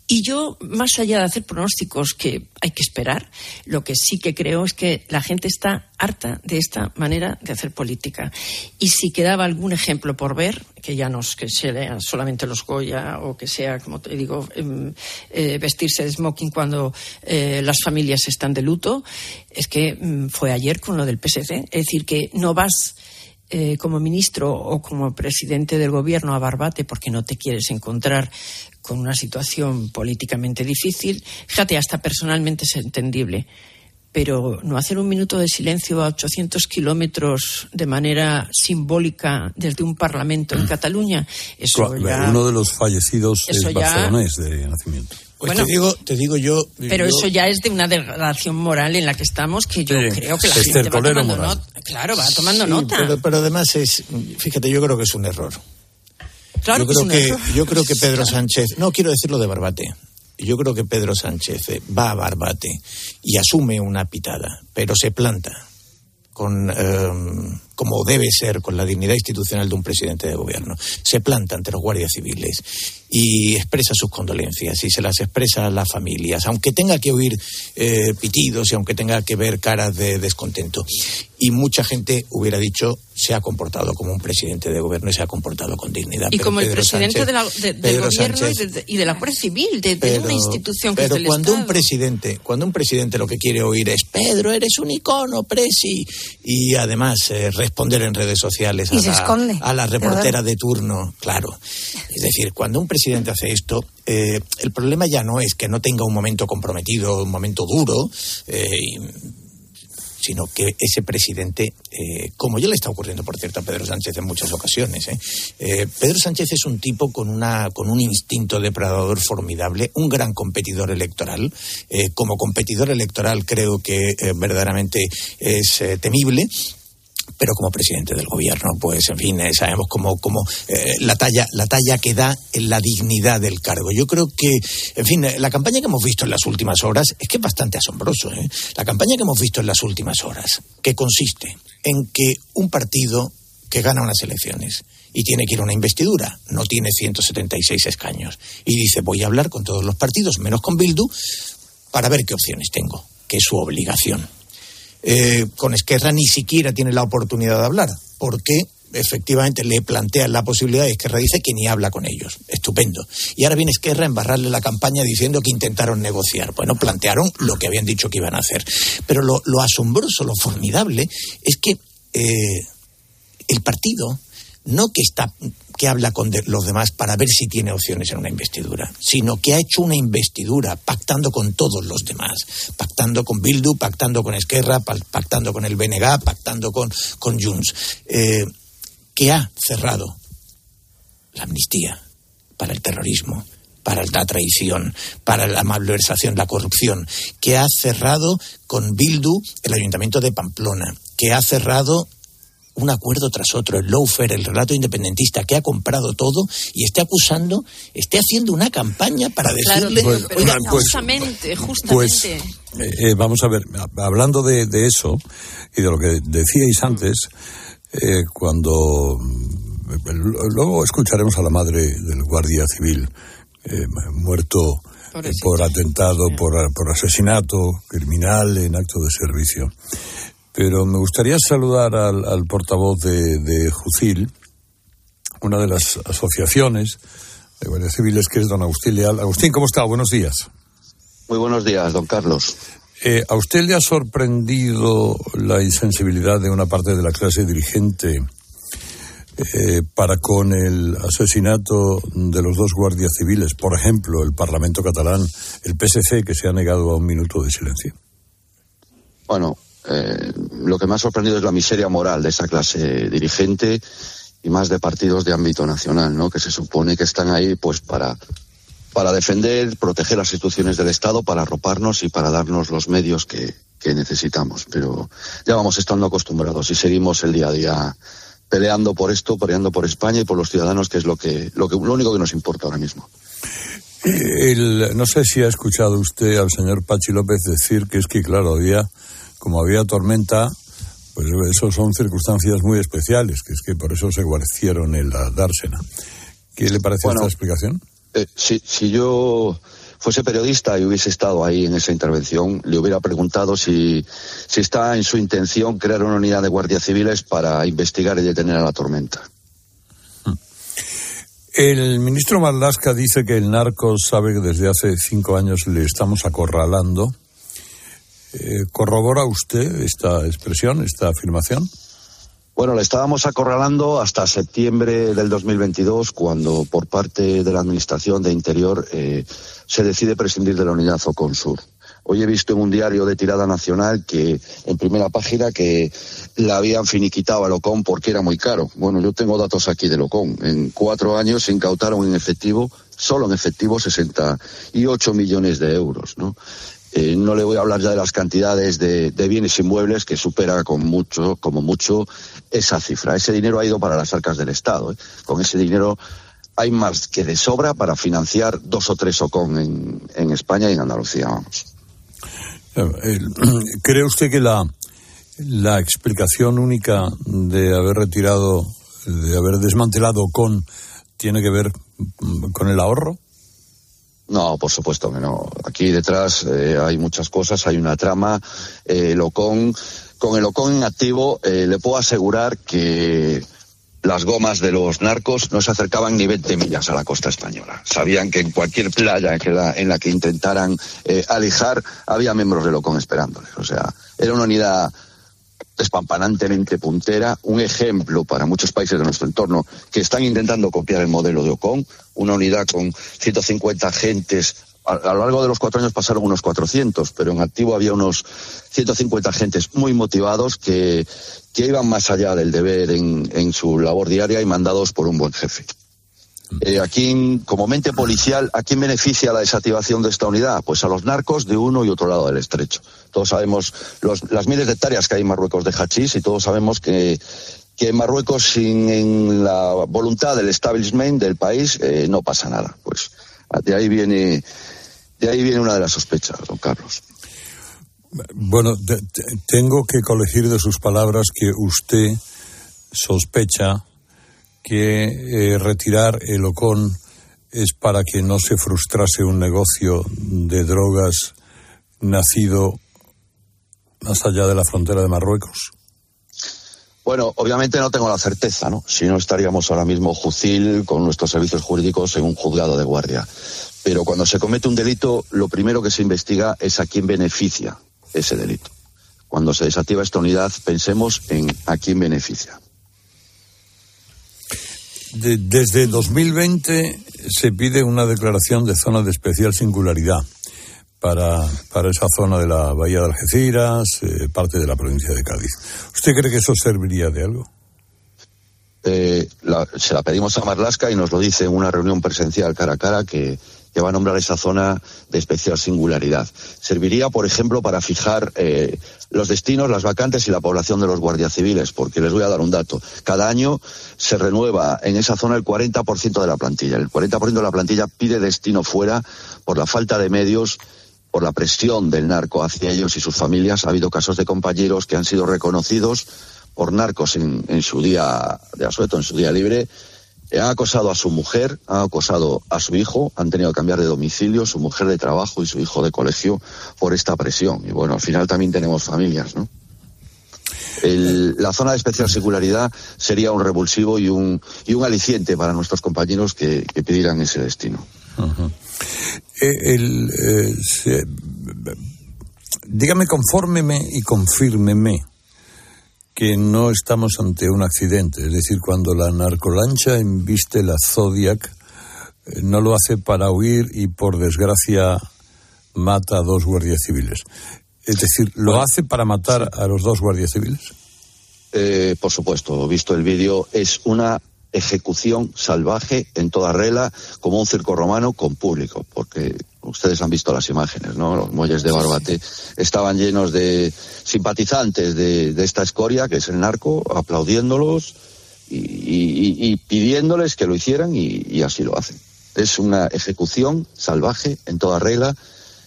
Y yo, más allá de hacer pronósticos que hay que esperar, lo que sí que creo es que la gente está harta de esta manera de hacer política. Y si quedaba algún ejemplo por ver, que ya no es que sean solamente los Goya o que sea, como te digo, em, eh, vestirse de smoking cuando eh, las familias están de luto, es que mm, fue ayer con lo del PSC. Es decir, que no vas eh, como ministro o como presidente del gobierno a Barbate porque no te quieres encontrar con una situación políticamente difícil, fíjate, hasta personalmente es entendible. Pero no hacer un minuto de silencio a 800 kilómetros de manera simbólica desde un parlamento en Cataluña, eso ya. Uno de los fallecidos Eso es ya- barcelonés de nacimiento. Pues Bueno. te digo, te digo yo. Pero yo- eso ya es de una degradación moral en la que estamos que yo Sí. creo que la gente va tomando nota. Claro, va tomando Sí, nota. Pero, pero además es, fíjate, yo creo que es un error. Claro yo que es creo un que, yo creo que Pedro Sánchez, no quiero decirlo de Barbate. Yo creo que Pedro Sánchez eh, va a Barbate y asume una pitada, pero se planta con eh, como debe ser con la dignidad institucional de un presidente de gobierno. Se planta ante los guardias civiles y expresa sus condolencias y se las expresa a las familias, aunque tenga que oír eh, pitidos y aunque tenga que ver caras de descontento. Y mucha gente hubiera dicho se ha comportado como un presidente de gobierno y se ha comportado con dignidad. Y Pero como el presidente Sánchez- de la- de- del gobierno Sánchez- y de, y de la Guardia Civil, de, pero, una institución que pero es del cuando un Estado. presidente, cuando un presidente lo que quiere oír es Pedro, eres un icono, presi, y además eh, responder en redes sociales a, Y se la, esconde. a la reportera de turno, claro. Es decir, cuando un presidente hace esto, eh, el problema ya no es que no tenga un momento comprometido, un momento duro, eh, sino que ese presidente, eh, como ya le está ocurriendo, por cierto, a Pedro Sánchez en muchas ocasiones, ¿eh? Eh, Pedro Sánchez es un tipo con, una, con un instinto depredador formidable, un gran competidor electoral. como competidor electoral creo que verdaderamente es temible pero como presidente del gobierno, pues en fin, sabemos cómo, la, talla, la talla que da en la dignidad del cargo. Yo creo que, en fin, la campaña que hemos visto en las últimas horas es que es bastante asombroso. ¿eh? La campaña que hemos visto en las últimas horas, que consiste en que un partido que gana unas elecciones y tiene que ir a una investidura, no tiene 176 escaños, y dice voy a hablar con todos los partidos, menos con Bildu, para ver qué opciones tengo, que es su obligación. Eh, con Esquerra ni siquiera tiene la oportunidad de hablar, porque efectivamente le plantean la posibilidad y Esquerra dice que ni habla con ellos. Estupendo. Y ahora viene Esquerra a embarrarle la campaña diciendo que intentaron negociar. Bueno, plantearon lo que habían dicho que iban a hacer. Pero lo, asombroso, lo formidable, es que eh, el partido no que está que habla con los demás para ver si tiene opciones en una investidura, sino que ha hecho una investidura pactando con todos los demás, pactando con Bildu, pactando con Esquerra, pactando con el BNG, pactando con, con Junts. Eh, que ha cerrado la amnistía para el terrorismo, para la traición, para la malversación, la corrupción, que ha cerrado con Bildu el Ayuntamiento de Pamplona, que ha cerrado un acuerdo tras otro, el lawfare, el relato independentista, que ha comprado todo y esté acusando, esté haciendo una campaña para decirle... Pues, justamente, justamente. Pues, eh, eh, vamos a ver, hablando de, de, eso y de lo que decíais antes, eh, cuando luego escucharemos a la madre del guardia civil eh, muerto eh, por atentado, por, por, asesinato criminal en acto de servicio. Pero me gustaría saludar al, portavoz de, de, Jucil, una de las asociaciones de guardias civiles, que es don Agustín Leal. Agustín, ¿cómo está? Buenos días. Muy buenos días, don Carlos. Eh, ¿A usted le ha sorprendido la insensibilidad de una parte de la clase dirigente eh, para con el asesinato de los dos guardias civiles? Por ejemplo, el Parlamento catalán, el PSC, que se ha negado a un minuto de silencio. Bueno, eh, lo que me ha sorprendido es la miseria moral de esa clase dirigente y más de partidos de ámbito nacional, ¿no? Que se supone que están ahí, pues, para para defender, proteger las instituciones del Estado, para arroparnos y para darnos los medios que, necesitamos. Pero ya vamos estando acostumbrados y seguimos el día a día peleando por esto, peleando por España y por los ciudadanos, que es lo que lo, que, lo único que nos importa ahora mismo. no sé si ha escuchado usted al señor Pachi López decir que es que, claro, había, como había tormenta, pues eso son circunstancias muy especiales, que es que por eso se guarcieron en la dársena. ¿Qué le parece esta explicación? Eh, si, si yo fuese periodista y hubiese estado ahí en esa intervención, le hubiera preguntado si, si está en su intención crear una unidad de guardias civiles para investigar y detener a la tormenta. El ministro Marlasca dice que el narco sabe que desde hace cinco años le estamos acorralando. Eh, ¿Corrobora usted esta expresión, esta afirmación? Bueno, le estábamos acorralando hasta septiembre del 2022, cuando por parte de la Administración de Interior eh, se decide prescindir de la unidad Oconsur. Hoy he visto en un diario de tirada nacional que, en primera página, que la habían finiquitado a Locón porque era muy caro. Bueno, yo tengo datos aquí de Locón. En cuatro años se incautaron en efectivo, solo en efectivo, 68 millones de euros, ¿no? Eh, no le voy a hablar ya de las cantidades de, bienes inmuebles que supera con mucho, como mucho esa cifra. Ese dinero ha ido para las arcas del Estado. ¿eh? Con ese dinero hay más que de sobra para financiar dos o tres OCON en, España y en Andalucía, vamos. Eh, ¿Cree usted que la, la explicación única de haber retirado, de haber desmantelado OCON, tiene que ver con el ahorro? No, por supuesto que no. Aquí detrás eh, hay muchas cosas, hay una trama. Eh, con el Ocon en activo, eh, le puedo asegurar que las gomas de los narcos no se acercaban ni 20 millas a la costa española. Sabían que en cualquier playa en la, en la que intentaran eh, alijar había miembros del Ocon esperándoles. O sea, era una unidad despampanantemente puntera, un ejemplo para muchos países de nuestro entorno que están intentando copiar el modelo de Ocon, una unidad con 150 agentes a, lo largo de los cuatro años pasaron unos 400, pero en activo había unos 150 agentes muy motivados que, que iban más allá del deber en, su labor diaria y mandados por un buen jefe. Eh, aquí, como mente policial, ¿a quién beneficia la desactivación de esta unidad? Pues a los narcos de uno y otro lado del estrecho. Todos sabemos las miles de hectáreas que hay en Marruecos de hachís y todos sabemos que, que en Marruecos, sin la voluntad del establishment del país, eh, no pasa nada. Pues de ahí viene, de ahí viene una de las sospechas, don Carlos. Bueno, tengo que colegir de sus palabras que usted sospecha que eh, retirar el OCON es para que no se frustrase un negocio de drogas nacido más allá de la frontera de Marruecos. Bueno, obviamente no tengo la certeza, ¿no? Si no estaríamos ahora mismo Jucil con nuestros servicios jurídicos en un juzgado de guardia. Pero cuando se comete un delito, lo primero que se investiga es a quién beneficia ese delito. Cuando se desactiva esta unidad, pensemos en a quién beneficia desde 2020 se pide una declaración de zona de especial singularidad para, para esa zona de la bahía de Algeciras, eh, parte de la provincia de Cádiz. ¿Usted cree que eso serviría de algo? Eh, se la pedimos a Marlasca y nos lo dice en una reunión presencial cara a cara que que va a nombrar esa zona de especial singularidad. Serviría, por ejemplo, para fijar eh, los destinos, las vacantes y la población de los guardias civiles, porque les voy a dar un dato. Cada año se renueva en esa zona el 40% de la plantilla. El 40% de la plantilla pide destino fuera por la falta de medios por la presión del narco hacia ellos y sus familias. Ha habido casos de compañeros que han sido reconocidos por narcos en, en su día de asueto, en su día libre, ha acosado a su mujer, ha acosado a su hijo, han tenido que cambiar de domicilio, su mujer de trabajo y su hijo de colegio por esta presión. Y bueno, al final también tenemos familias, ¿no? la zona de especial singularidad sería un revulsivo y un, y un aliciente para nuestros compañeros que, pidieran ese destino. Eh, eh, dígame, confórmeme y confírmeme que no estamos ante un accidente. Es decir, cuando la narcolancha embiste la Zodiac, eh, no lo hace para huir y por desgracia mata a dos guardias civiles. Es decir, ¿lo hace para matar a los dos guardias civiles? Eh, por supuesto, visto el vídeo, es una ejecución salvaje en toda regla, como un circo romano con público, porque ustedes han visto las imágenes, ¿no? Los muelles de Barbate estaban llenos de simpatizantes de, esta escoria, que es el narco, aplaudiéndolos y, pidiéndoles que lo hicieran y, así lo hacen. Es una ejecución salvaje en toda regla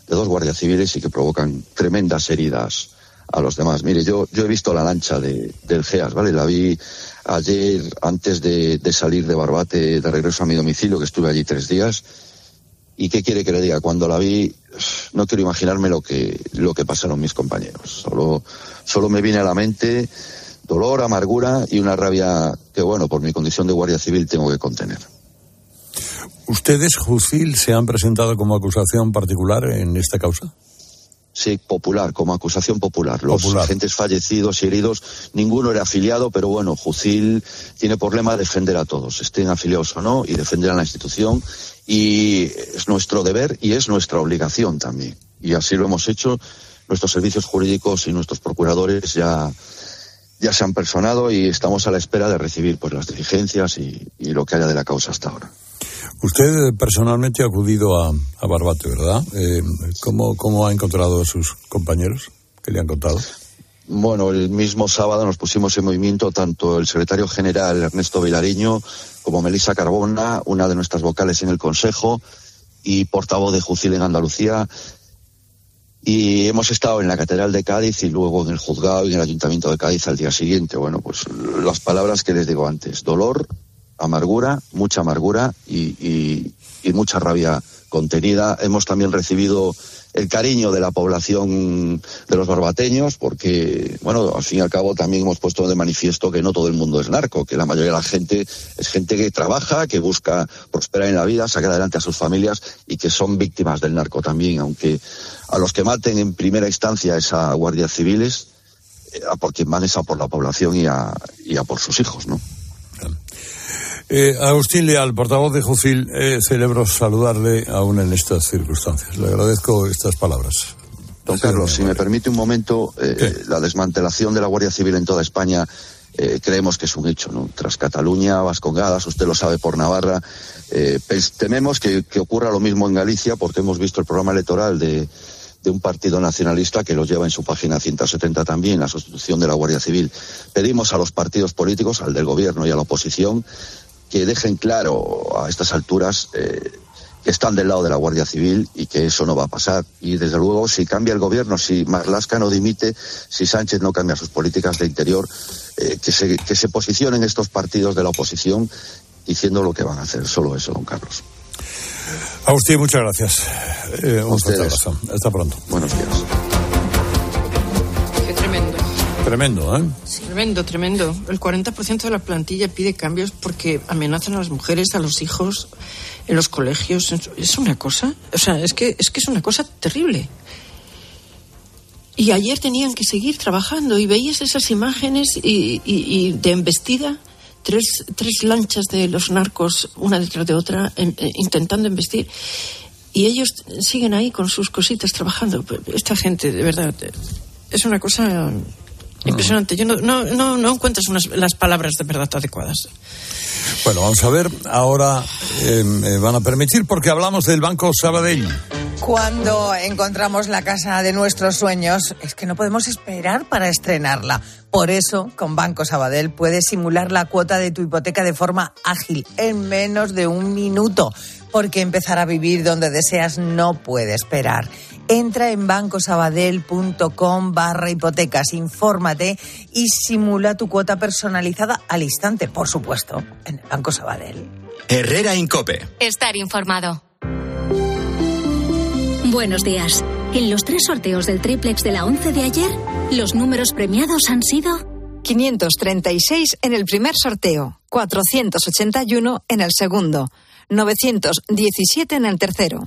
de dos guardias civiles y que provocan tremendas heridas a los demás. Mire, yo, yo he visto la lancha de, del GEAS, ¿vale? La vi ayer antes de, salir de Barbate de regreso a mi domicilio, que estuve allí tres días ¿Y qué quiere que le diga? Cuando la vi, no quiero imaginarme lo que, lo que pasaron mis compañeros. Solo, solo me viene a la mente dolor, amargura y una rabia que, bueno, por mi condición de guardia civil tengo que contener. ¿Ustedes, Jucil, se han presentado como acusación particular en esta causa? Sí, popular, como acusación popular. Los agentes fallecidos y heridos, ninguno era afiliado, pero bueno, Jucil tiene problema de defender a todos, estén afiliados o no, y defender a la institución. Y es nuestro deber y es nuestra obligación también. Y así lo hemos hecho. Nuestros servicios jurídicos y nuestros procuradores ya, ya se han personado y estamos a la espera de recibir pues las diligencias y lo que haya de la causa hasta ahora. Usted personalmente ha acudido a, Barbate, ¿verdad? Eh, ¿cómo, ha encontrado a sus compañeros? ¿Qué le han contado? Bueno, el mismo sábado nos pusimos en movimiento tanto el secretario general Ernesto Vilariño como Melissa Carbona, una de nuestras vocales en el Consejo y portavoz de Jucil en Andalucía. Y hemos estado en la Catedral de Cádiz y luego en el juzgado y en el Ayuntamiento de Cádiz al día siguiente. Bueno, pues las palabras que les digo antes, dolor, amargura, mucha amargura y, mucha rabia contenida. Hemos también recibido el cariño de la población de los barbateños, porque, bueno, al fin y al cabo también hemos puesto de manifiesto que no todo el mundo es narco, que la mayoría de la gente es gente que trabaja, que busca prosperar en la vida, sacar adelante a sus familias y que son víctimas del narco también, aunque a los que maten en primera instancia esa guardias civiles, eh, a por quien van es a por la población y a, y a por sus hijos, ¿no? Eh, Agustín Leal, portavoz de Jufil, eh, celebro saludarle aún en estas circunstancias. Le agradezco estas palabras. Don Carlos, si me permite un momento, eh, la desmantelación de la Guardia Civil en toda España eh, creemos que es un hecho. ¿no? Tras Cataluña, Vascongadas, usted lo sabe por Navarra, eh, tememos que, que, ocurra lo mismo en Galicia porque hemos visto el programa electoral de, de un partido nacionalista que lo lleva en su página 170 también, la sustitución de la Guardia Civil. Pedimos a los partidos políticos, al del gobierno y a la oposición, que dejen claro a estas alturas eh, que están del lado de la Guardia Civil y que eso no va a pasar. Y desde luego, si cambia el gobierno, si Marlasca no dimite, si Sánchez no cambia sus políticas de interior, eh, que, se, que se posicionen estos partidos de la oposición diciendo lo que van a hacer. Solo eso, don Carlos. Agustín, muchas gracias. Eh, un fuerte abrazo. Hasta pronto. Buenos días. Qué tremendo. Tremendo, ¿eh? Tremendo, tremendo. El 40% de la plantilla pide cambios porque amenazan a las mujeres, a los hijos, en los colegios. Es una cosa, o sea, es que es, que es una cosa terrible. Y ayer tenían que seguir trabajando y veías esas imágenes y, y, y de embestida, tres, tres lanchas de los narcos, una detrás de otra, en, intentando embestir. Y ellos siguen ahí con sus cositas trabajando. Esta gente, de verdad, es una cosa impresionante. Yo no, no, no, no encuentras unas, las palabras de verdad adecuadas. Bueno, vamos a ver. Ahora eh, me van a permitir porque hablamos del Banco Sabadell. Cuando encontramos la casa de nuestros sueños, es que no podemos esperar para estrenarla. Por eso, con Banco Sabadell puedes simular la cuota de tu hipoteca de forma ágil, en menos de un minuto, porque empezar a vivir donde deseas no puede esperar. Entra en bancosabadell.com barra hipotecas, infórmate y simula tu cuota personalizada al instante, por supuesto, en el Banco Sabadell. Herrera Incope. Estar informado. Buenos días. En los tres sorteos del triplex de la 11 de ayer, los números premiados han sido 536 en el primer sorteo, 481 en el segundo, 917 en el tercero.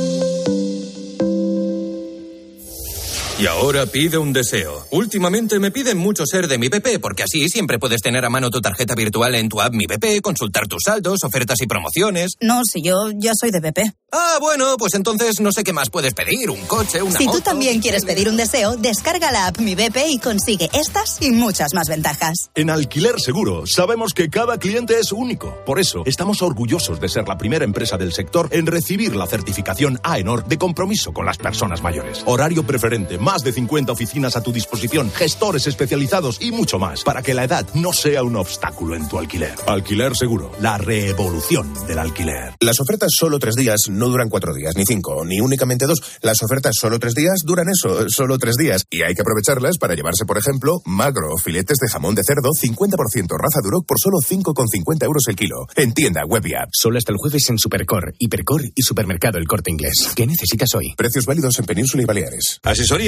Y ahora pide un deseo. Últimamente me piden mucho ser de mi BP, porque así siempre puedes tener a mano tu tarjeta virtual en tu app Mi BP, consultar tus saldos, ofertas y promociones. No, si yo ya soy de BP. Ah, bueno, pues entonces no sé qué más puedes pedir, un coche, una Si moto. tú también quieres pedir un deseo, descarga la app Mi BP y consigue estas y muchas más ventajas. En Alquiler Seguro sabemos que cada cliente es único. Por eso estamos orgullosos de ser la primera empresa del sector en recibir la certificación AENOR de compromiso con las personas mayores. Horario preferente, más de 50 oficinas a tu disposición, gestores especializados y mucho más para que la edad no sea un obstáculo en tu alquiler. Alquiler Seguro, la revolución del alquiler. Las ofertas solo tres días no duran cuatro días, ni cinco, ni únicamente dos. Las ofertas solo tres días duran eso, solo tres días. Y hay que aprovecharlas para llevarse, por ejemplo, magro, filetes de jamón de cerdo, 50% raza Duroc por solo 5,50 euros el kilo. En tienda, web y app. Solo hasta el jueves en Supercor, Hipercor y Supermercado El Corte Inglés. ¿Qué necesitas hoy? Precios válidos en Península y Baleares.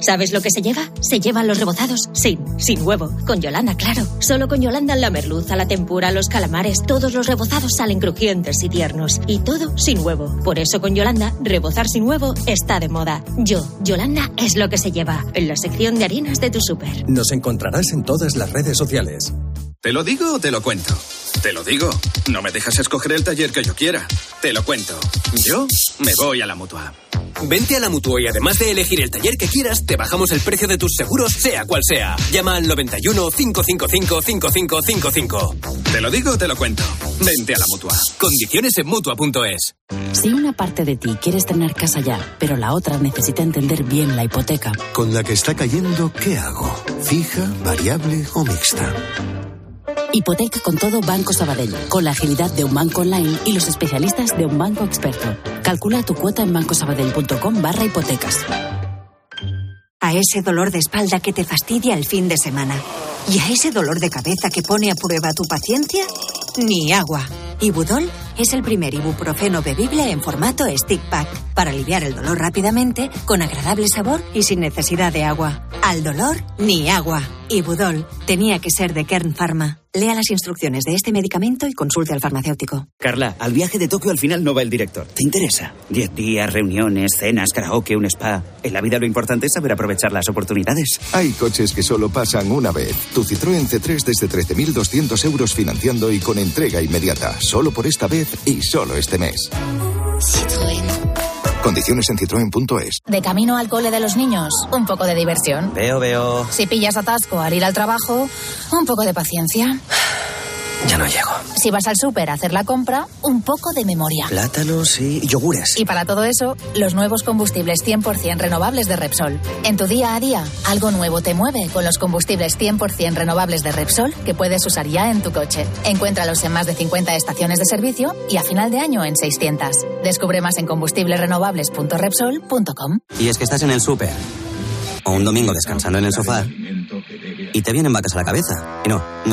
¿Sabes lo que se lleva? Se llevan los rebozados sin, sin huevo. Con Yolanda, claro. Solo con Yolanda la merluza, la tempura, los calamares, todos los rebozados salen crujientes y tiernos. Y todo sin huevo. Por eso con Yolanda, rebozar sin huevo está de moda. Yo, Yolanda, es lo que se lleva. En la sección de harinas de tu súper. Nos encontrarás en todas las redes sociales. ¿Te lo digo o te lo cuento? Te lo digo. No me dejas escoger el taller que yo quiera. Te lo cuento. Yo me voy a la mutua. Vente a la mutua y además de elegir el taller que quieras, te bajamos el precio de tus seguros, sea cual sea. Llama al 91 555 5555. Te lo digo o te lo cuento. Vente a la mutua. Condiciones en mutua.es. Si una parte de ti quiere estrenar casa ya, pero la otra necesita entender bien la hipoteca. Con la que está cayendo, ¿qué hago? ¿Fija, variable o mixta? Hipoteca con todo Banco Sabadell, con la agilidad de un banco online y los especialistas de un banco experto. Calcula tu cuota en bancosabadell.com barra hipotecas. A ese dolor de espalda que te fastidia el fin de semana. Y a ese dolor de cabeza que pone a prueba tu paciencia, ni agua. Ibudol es el primer ibuprofeno bebible en formato stick pack para aliviar el dolor rápidamente, con agradable sabor y sin necesidad de agua. Al dolor, ni agua. Ibudol tenía que ser de Kern Pharma. Lea las instrucciones de este medicamento y consulte al farmacéutico. Carla, al viaje de Tokio al final no va el director. ¿Te interesa? Diez días, reuniones, cenas, karaoke, un spa. En la vida lo importante es saber aprovechar las oportunidades. Hay coches que solo pasan una vez. Tu Citroën C3 desde 13.200 euros financiando y con entrega inmediata. Solo por esta vez y solo este mes. Citroën. Condiciones en citroen.es. De camino al cole de los niños, un poco de diversión. Veo, veo. Si pillas atasco al ir al trabajo, un poco de paciencia. Ya no llego. Si vas al súper a hacer la compra, un poco de memoria. Plátanos y yogures. Y para todo eso, los nuevos combustibles 100% renovables de Repsol. En tu día a día, algo nuevo te mueve con los combustibles 100% renovables de Repsol que puedes usar ya en tu coche. Encuéntralos en más de 50 estaciones de servicio y a final de año en 600. Descubre más en combustiblesrenovables.repsol.com. Y es que estás en el súper. O un domingo descansando en el sofá. Y te vienen vacas a la cabeza. Y no, no